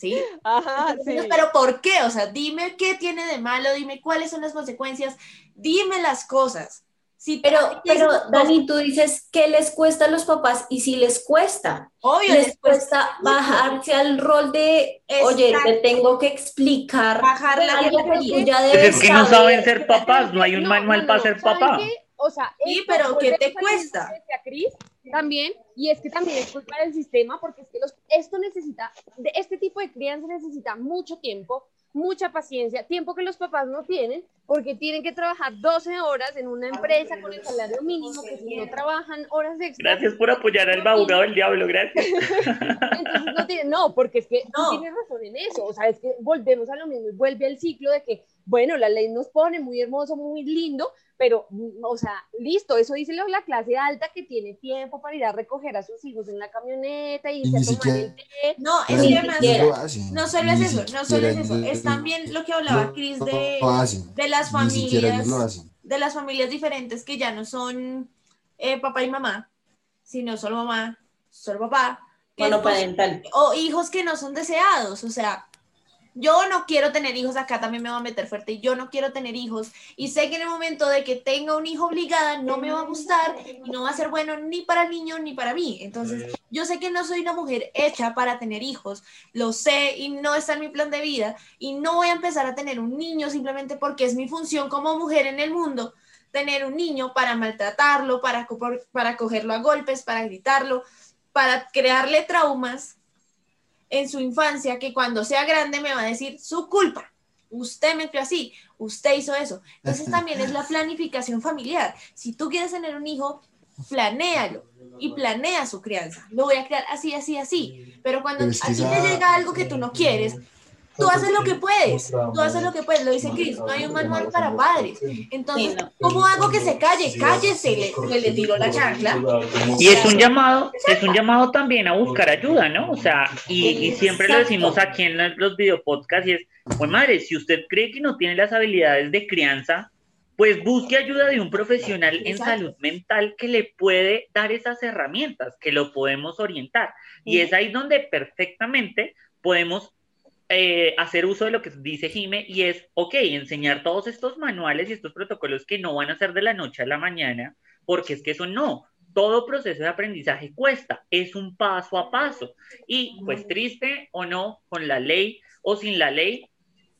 ¿Sí? Ajá, sí. Pero ¿por qué? O sea, dime qué tiene de malo, dime cuáles son las consecuencias, dime las cosas. Sí, pero, pero Dani, tú dices que les cuesta a los papás y si les cuesta, Obvio, les, cuesta, bajarse al rol de, oye, te tengo que explicar bajar la que ya debes Es que no saben ser papás, no hay un manual para ser papá. O sea, sí, pero ¿qué te cuesta? también, y es que también es culpa del sistema, porque es que los, esto necesita, de este tipo de crianza necesita mucho tiempo, mucha paciencia, tiempo que los papás no tienen, porque tienen que trabajar 12 horas en una empresa con el salario mínimo, que si no trabajan horas extra. Gracias por apoyar al abogado del diablo, gracias. Entonces no tienen, no, porque es que no. tienes razón en eso, o sea, es que volvemos a lo mismo y vuelve al ciclo de que, bueno, la ley nos pone muy hermoso, muy lindo, pero, o sea, listo, eso dice la clase alta que tiene tiempo para ir a recoger a sus hijos en la camioneta y, irse a tomar el té. No, es que además, no solo es eso, no solo es eso, es también lo que hablaba Cris de, de las familias, de las familias diferentes que ya no son eh, papá y mamá, sino solo mamá, solo papá. Monoparental. O hijos que no son deseados, o sea, yo no quiero tener hijos, acá también me va a meter fuerte, yo no quiero tener hijos y sé que en el momento de que tenga un hijo obligada no me va a gustar y no va a ser bueno ni para el niño ni para mí. Entonces, yo sé que no soy una mujer hecha para tener hijos, lo sé y no está en mi plan de vida y no voy a empezar a tener un niño simplemente porque es mi función como mujer en el mundo tener un niño para maltratarlo, para, para cogerlo a golpes, para gritarlo, para crearle traumas en su infancia que cuando sea grande me va a decir su culpa. Usted me crió así, usted hizo eso. Entonces también es la planificación familiar. Si tú quieres tener un hijo, planéalo y planea su crianza. Lo voy a crear así, así, así. Pero cuando a ti te llega algo que tú no quieres, tú haces lo que puedes, tú haces lo que puedes, lo dice Cris, no hay un manual para padres. Entonces, ¿cómo hago que se calle? Cállese, le, le tiró la chancla. Y es un llamado, es un llamado también a buscar ayuda, ¿no? O sea, y, y siempre lo decimos aquí en los videopodcasts y es, pues madre, si usted cree que no tiene las habilidades de crianza, pues busque ayuda de un profesional en salud mental que le puede dar esas herramientas, que lo podemos orientar. Y es ahí donde perfectamente podemos eh, hacer uso de lo que dice Jime y es, ok, enseñar todos estos manuales y estos protocolos que no van a ser de la noche a la mañana, porque es que eso no, todo proceso de aprendizaje cuesta, es un paso a paso. Y pues triste o no, con la ley o sin la ley,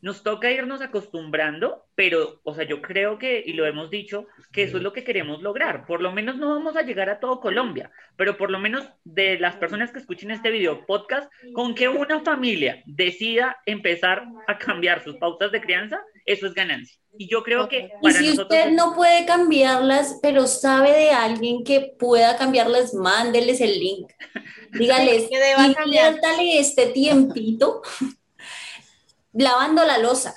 nos toca irnos acostumbrando, pero, o sea, yo creo que, y lo hemos dicho, que eso es lo que queremos lograr. Por lo menos no vamos a llegar a todo Colombia, pero por lo menos de las personas que escuchen este video podcast, con que una familia decida empezar a cambiar sus pautas de crianza, eso es ganancia. Y yo creo que... y si usted no puede cambiarlas, pero sabe de alguien que pueda cambiarlas, mándeles el link. Dígales, inviértale este tiempito lavando la losa.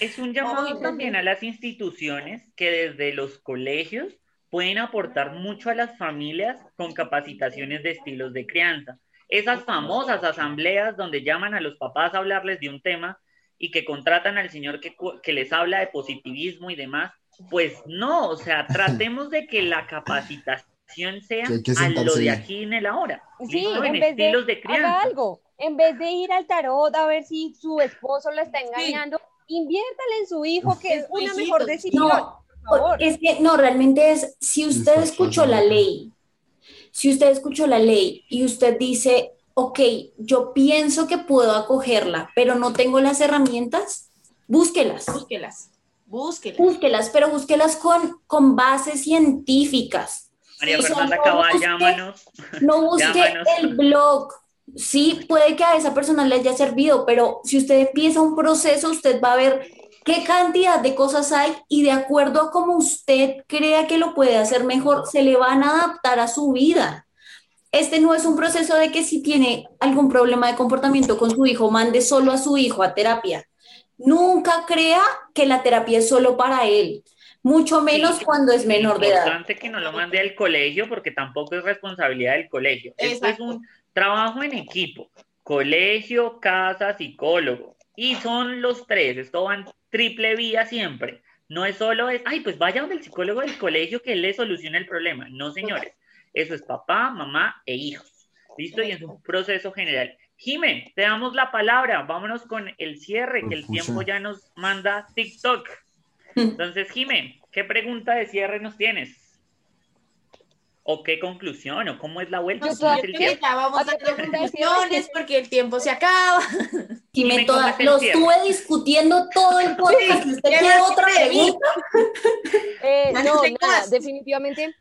Es un llamado también a las instituciones que desde los colegios pueden aportar mucho a las familias con capacitaciones de estilos de crianza. Esas famosas asambleas donde llaman a los papás a hablarles de un tema y que contratan al señor que, que les habla de positivismo y demás, pues no, o sea, tratemos de que la capacitación sea a lo de aquí en el ahora. Sí, en, estilos de, crianza. algo en vez de ir al tarot a ver si su esposo la está engañando, inviértale en su hijo, que es una mejor decisión. No, es que no, realmente es, si usted escuchó la ley, si usted escuchó la ley y usted dice, ok, yo pienso que puedo acogerla, pero no tengo las herramientas, búsquelas. Búsquelas. Búsquelas. Búsquelas, pero búsquelas con, con bases científicas. María Fernanda Cabal, llámanos. No busque el blog. Sí, puede que a esa persona le haya servido, pero si usted empieza un proceso, usted va a ver qué cantidad de cosas hay y de acuerdo a cómo usted crea que lo puede hacer mejor, se le van a adaptar a su vida. Este no es un proceso de que si tiene algún problema de comportamiento con su hijo, mande solo a su hijo a terapia. Nunca crea que la terapia es solo para él, mucho menos cuando es menor de edad. Es importante que no lo mande al colegio porque tampoco es responsabilidad del colegio. Esto es un trabajo en equipo, colegio, casa, psicólogo. Y son los tres, esto va en triple vía siempre. No es solo es, ay, pues vaya donde el psicólogo del colegio que le solucione el problema. No, señores. Eso es papá, mamá e hijos. ¿Listo? Y es un proceso general. Jime, te damos la palabra. Vámonos con el cierre, que el tiempo ya nos manda TikTok. Entonces, Jime, ¿qué pregunta de cierre nos tienes? ¿O qué conclusión? ¿O cómo es la vuelta? Pues, vamos a hacer conclusiones porque el tiempo se acaba. Jime, toda, lo estuve discutiendo todo el podcast. ¿Usted quiere otra pregunta? Eh, no, nada, definitivamente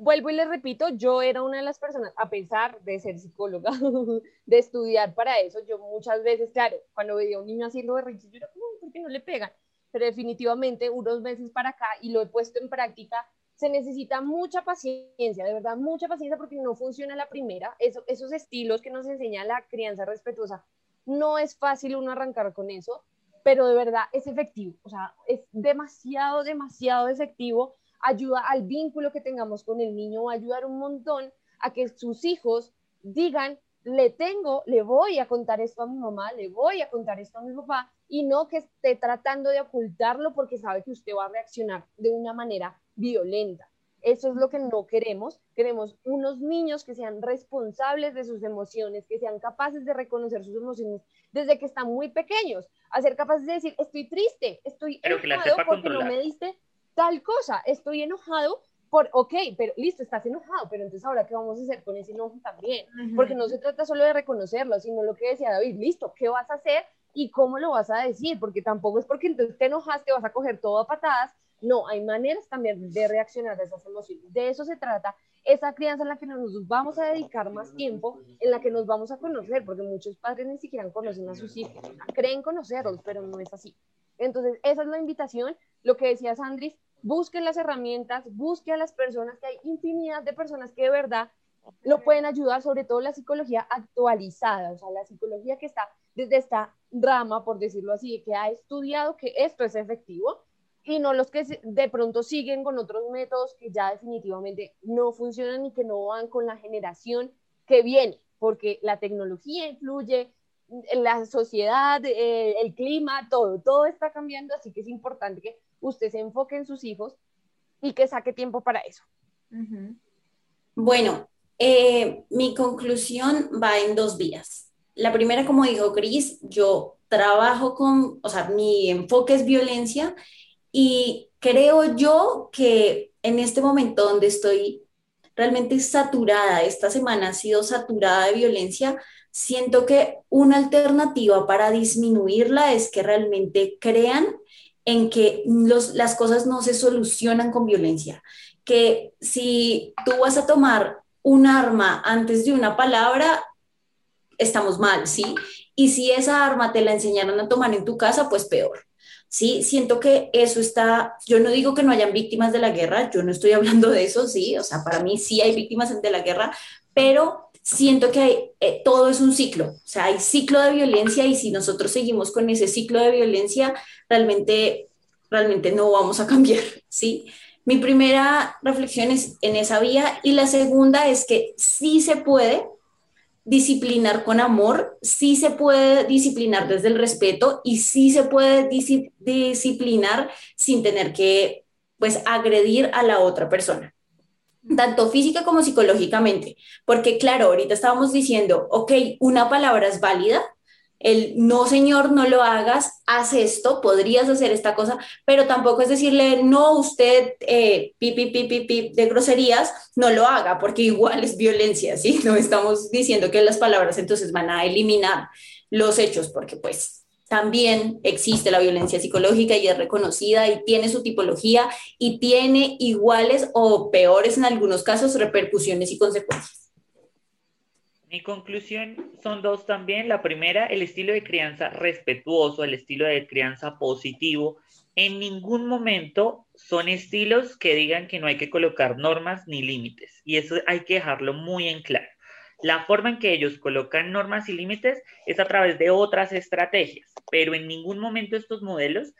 vuelvo y les repito, yo era una de las personas, a pesar de ser psicóloga, de estudiar para eso, yo muchas veces, claro, cuando veía a un niño haciendo berrinches, yo era como, ¿por qué no le pegan? Pero definitivamente, unos meses para acá, y lo he puesto en práctica, se necesita mucha paciencia, de verdad, mucha paciencia, porque no funciona la primera. Eso, esos estilos que nos enseña la crianza respetuosa, no es fácil uno arrancar con eso, pero de verdad es efectivo, o sea, es demasiado, demasiado efectivo ayuda al vínculo que tengamos con el niño, va a ayudar un montón a que sus hijos digan, le tengo, le voy a contar esto a mi mamá, le voy a contar esto a mi papá, y no que esté tratando de ocultarlo porque sabe que usted va a reaccionar de una manera violenta. Eso es lo que no queremos. Queremos unos niños que sean responsables de sus emociones, que sean capaces de reconocer sus emociones desde que están muy pequeños, a ser capaces de decir, estoy triste, estoy Pero enojado porque no me diste tal cosa, estoy enojado por, ok, pero listo, estás enojado, pero entonces ahora qué vamos a hacer con ese enojo también, porque no se trata solo de reconocerlo, sino lo que decía David, listo, ¿qué vas a hacer y cómo lo vas a decir? Porque tampoco es porque entonces te enojaste, vas a coger todo a patadas, no, hay maneras también de reaccionar a esas emociones, de eso se trata, esa crianza en la que nos vamos a dedicar más tiempo, en la que nos vamos a conocer, porque muchos padres ni siquiera conocen a sus hijos, creen conocerlos, pero no es así. Entonces, esa es la invitación, lo que decía Sandris, busquen las herramientas, busquen a las personas, que hay infinidad de personas que de verdad lo pueden ayudar, sobre todo la psicología actualizada, o sea, la psicología que está desde esta rama, por decirlo así, que ha estudiado que esto es efectivo y no los que de pronto siguen con otros métodos que ya definitivamente no funcionan y que no van con la generación que viene, porque la tecnología influye, la sociedad, eh, el clima, todo, todo está cambiando, así que es importante que usted se enfoque en sus hijos y que saque tiempo para eso. Bueno, eh, mi conclusión va en dos vías. La primera, como dijo Cris, yo trabajo con, o sea, mi enfoque es violencia y creo yo que en este momento donde estoy realmente saturada, esta semana ha sido saturada de violencia, siento que una alternativa para disminuirla es que realmente crean en que las cosas no se solucionan con violencia, que si tú vas a tomar un arma antes de una palabra, estamos mal, ¿sí? Y si esa arma te la enseñaron a tomar en tu casa, pues peor. Sí, siento que eso está, yo no digo que no hayan víctimas de la guerra, yo no estoy hablando de eso, sí, o sea, para mí sí hay víctimas de la guerra, pero siento que eh, todo es un ciclo, o sea, hay ciclo de violencia y si nosotros seguimos con ese ciclo de violencia, realmente, realmente no vamos a cambiar, ¿sí? Mi primera reflexión es en esa vía y la segunda es que sí se puede disciplinar con amor, sí se puede disciplinar desde el respeto y sí se puede disciplinar sin tener que, pues, agredir a la otra persona tanto física como psicológicamente, porque claro, ahorita estábamos diciendo, ok, una palabra es válida, el no señor, no lo hagas, haz esto, podrías hacer esta cosa, pero tampoco es decirle no, usted, eh, pi, pi, de groserías, no lo haga, porque igual es violencia, ¿sí? No estamos diciendo que las palabras entonces van a eliminar los hechos, porque pues también existe la violencia psicológica y es reconocida y tiene su tipología y tiene iguales o peores en algunos casos repercusiones y consecuencias. Mi conclusión son dos también. La primera, el estilo de crianza respetuoso, el estilo de crianza positivo. En ningún momento son estilos que digan que no hay que colocar normas ni límites. Y eso hay que dejarlo muy en claro. La forma en que ellos colocan normas y límites es a través de otras estrategias, pero en ningún momento estos modelos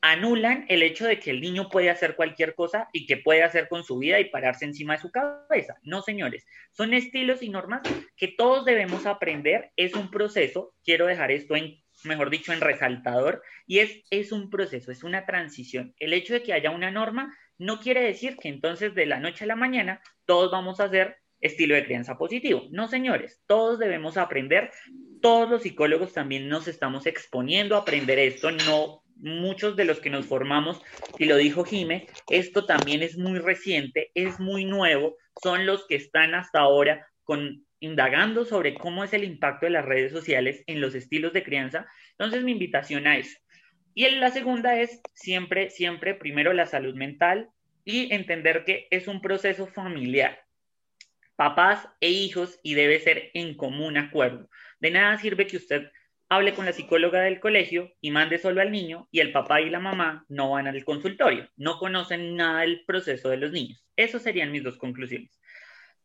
anulan el hecho de que el niño puede hacer cualquier cosa y que puede hacer con su vida y pararse encima de su cabeza. No, señores, son estilos y normas que todos debemos aprender. Es un proceso, quiero dejar esto en, mejor dicho, en resaltador, y es, es un proceso, es una transición. El hecho de que haya una norma no quiere decir que entonces de la noche a la mañana todos vamos a hacer estilo de crianza positivo. No, señores, todos debemos aprender. Todos los psicólogos también nos estamos exponiendo a aprender esto. No muchos de los que nos formamos, y lo dijo Jime, esto también es muy reciente, es muy nuevo, son los que están hasta ahora con, indagando sobre cómo es el impacto de las redes sociales en los estilos de crianza. Entonces mi invitación a eso. Y la segunda es siempre, siempre, primero la salud mental y entender que es un proceso familiar. Papás e hijos y debe ser en común acuerdo. De nada sirve que usted hable con la psicóloga del colegio y mande solo al niño y el papá y la mamá no van al consultorio, no conocen nada del proceso de los niños. Esas serían mis dos conclusiones.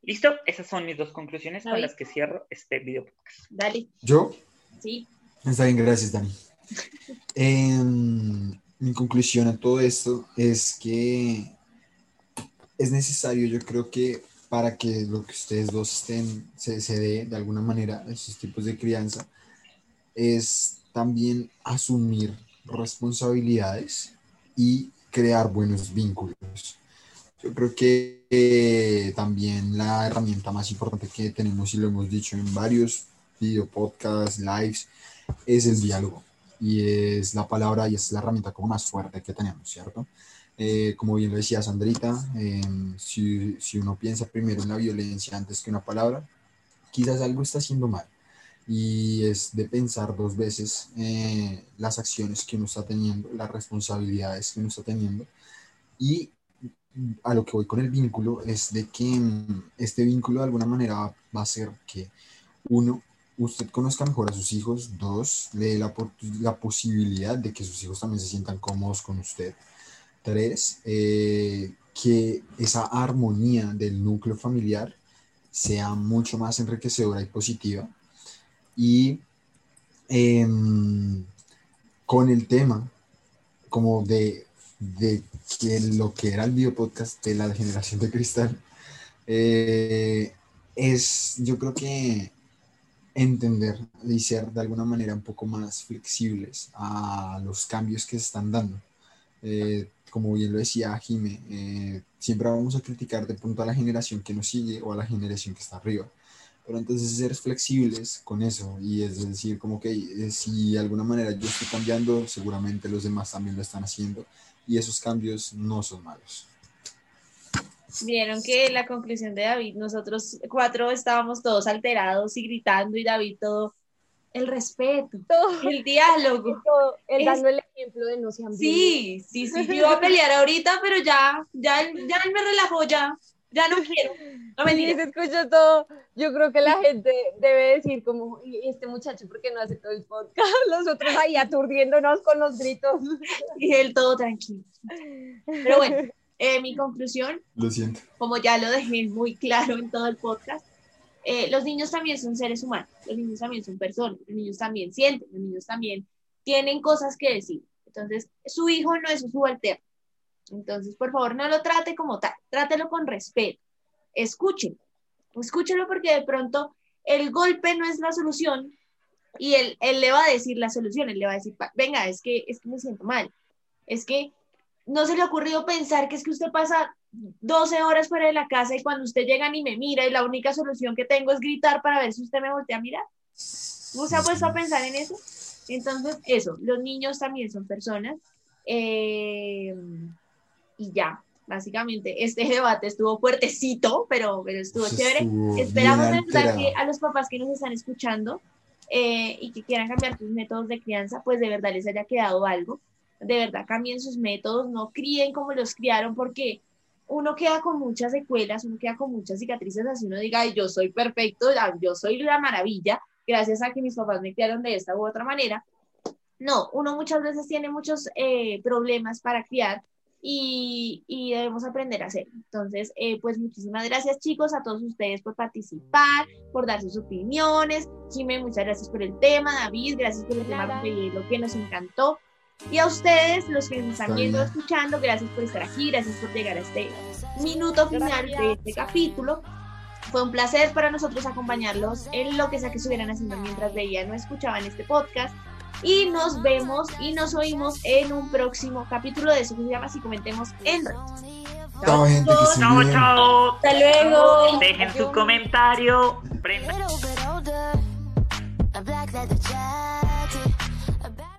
¿Listo? Esas son mis dos conclusiones con las que cierro este video podcast. Dale. ¿Yo? Sí. Está bien, gracias, Dani. Em, mi conclusión a todo esto es que es necesario, yo creo que para que lo que ustedes dos estén, se, se dé de alguna manera, esos tipos de crianza, es también asumir responsabilidades y crear buenos vínculos. Yo creo que eh, también la herramienta más importante que tenemos, y lo hemos dicho en varios video podcasts, lives, es el diálogo. Y es la palabra y es la herramienta como más fuerte que tenemos, ¿cierto? Eh, como bien lo decía Sandrita, em, si, si uno piensa primero en la violencia antes que una palabra, quizás algo está haciendo mal. Y es de pensar dos veces eh, las acciones que uno está teniendo, las responsabilidades que uno está teniendo. Y a lo que voy con el vínculo es de que mm, este vínculo de alguna manera va a hacer que uno, usted conozca mejor a sus hijos, dos, le dé la, la posibilidad de que sus hijos también se sientan cómodos con usted, tres, eh, que esa armonía del núcleo familiar sea mucho más enriquecedora y positiva y em, con el tema como de, de lo que era el biopodcast de la generación de cristal, eh, es yo creo que entender y ser de alguna manera un poco más flexibles a los cambios que se están dando. Eh, como bien lo decía Jime, eh, siempre vamos a criticar de pronto a la generación que nos sigue o a la generación que está arriba pero entonces ser flexibles con eso y es decir, como que eh, si de alguna manera yo estoy cambiando, seguramente los demás también lo están haciendo y esos cambios no son malos. Vieron que la conclusión de David, nosotros cuatro estábamos todos alterados y gritando y David todo, el respeto, el diálogo. el dando el ejemplo de no sean Sí, sí, sí, yo iba a pelear ahorita, pero ya, ya, ya él me relajó, ya, ya no quiero. No me se escucha todo. Yo creo que la gente debe decir como, ¿y este muchacho por qué no hace todo el podcast? Los otros ahí aturdiéndonos con los gritos. Y él todo tranquilo. Pero bueno, eh, mi conclusión, lo siento. como ya lo dejé muy claro en todo el podcast, eh, los niños también son seres humanos, los niños también son personas, los niños también sienten, los niños también tienen cosas que decir. Entonces, su hijo no es su subalterno entonces, por favor, no lo trate como tal, trátelo con respeto. Escúchelo, escúchelo porque de pronto el golpe no es la solución y él, él le va a decir la solución, él le va a decir, venga, es que, es que me siento mal, es que no se le ha ocurrido pensar que es que usted pasa 12 horas fuera de la casa y cuando usted llega ni me mira y la única solución que tengo es gritar para ver si usted me voltea a mirar. ¿No se ha puesto a pensar en eso? Entonces, eso, los niños también son personas. Eh, y ya, básicamente, este debate estuvo fuertecito, pero, pero estuvo chévere. Esperamos que a los papás que nos están escuchando eh, y que quieran cambiar sus métodos de crianza, pues de verdad les haya quedado algo. De verdad cambien sus métodos, no críen como los criaron, porque uno queda con muchas secuelas, uno queda con muchas cicatrices, así uno diga, yo soy perfecto, yo soy la maravilla, gracias a que mis papás me criaron de esta u otra manera. No, uno muchas veces tiene muchos eh, problemas para criar y, y, debemos aprender a hacerlo. Entonces, eh, pues muchísimas gracias chicos a todos ustedes por participar, por dar sus opiniones. Jimé, muchas gracias por el tema. David, gracias por el tema, lo que nos encantó. Y a ustedes, los que nos están viendo, escuchando, gracias por estar aquí, gracias por llegar a este minuto final de este capítulo. Fue un placer para nosotros acompañarlos en lo que sea que estuvieran haciendo mientras veían o escuchaban este podcast. Y nos vemos y nos oímos en un próximo capítulo de eso que se llama Si Comentemos en Red. Chao, gente. Chao, chao. Hasta luego. Dejen su comentario.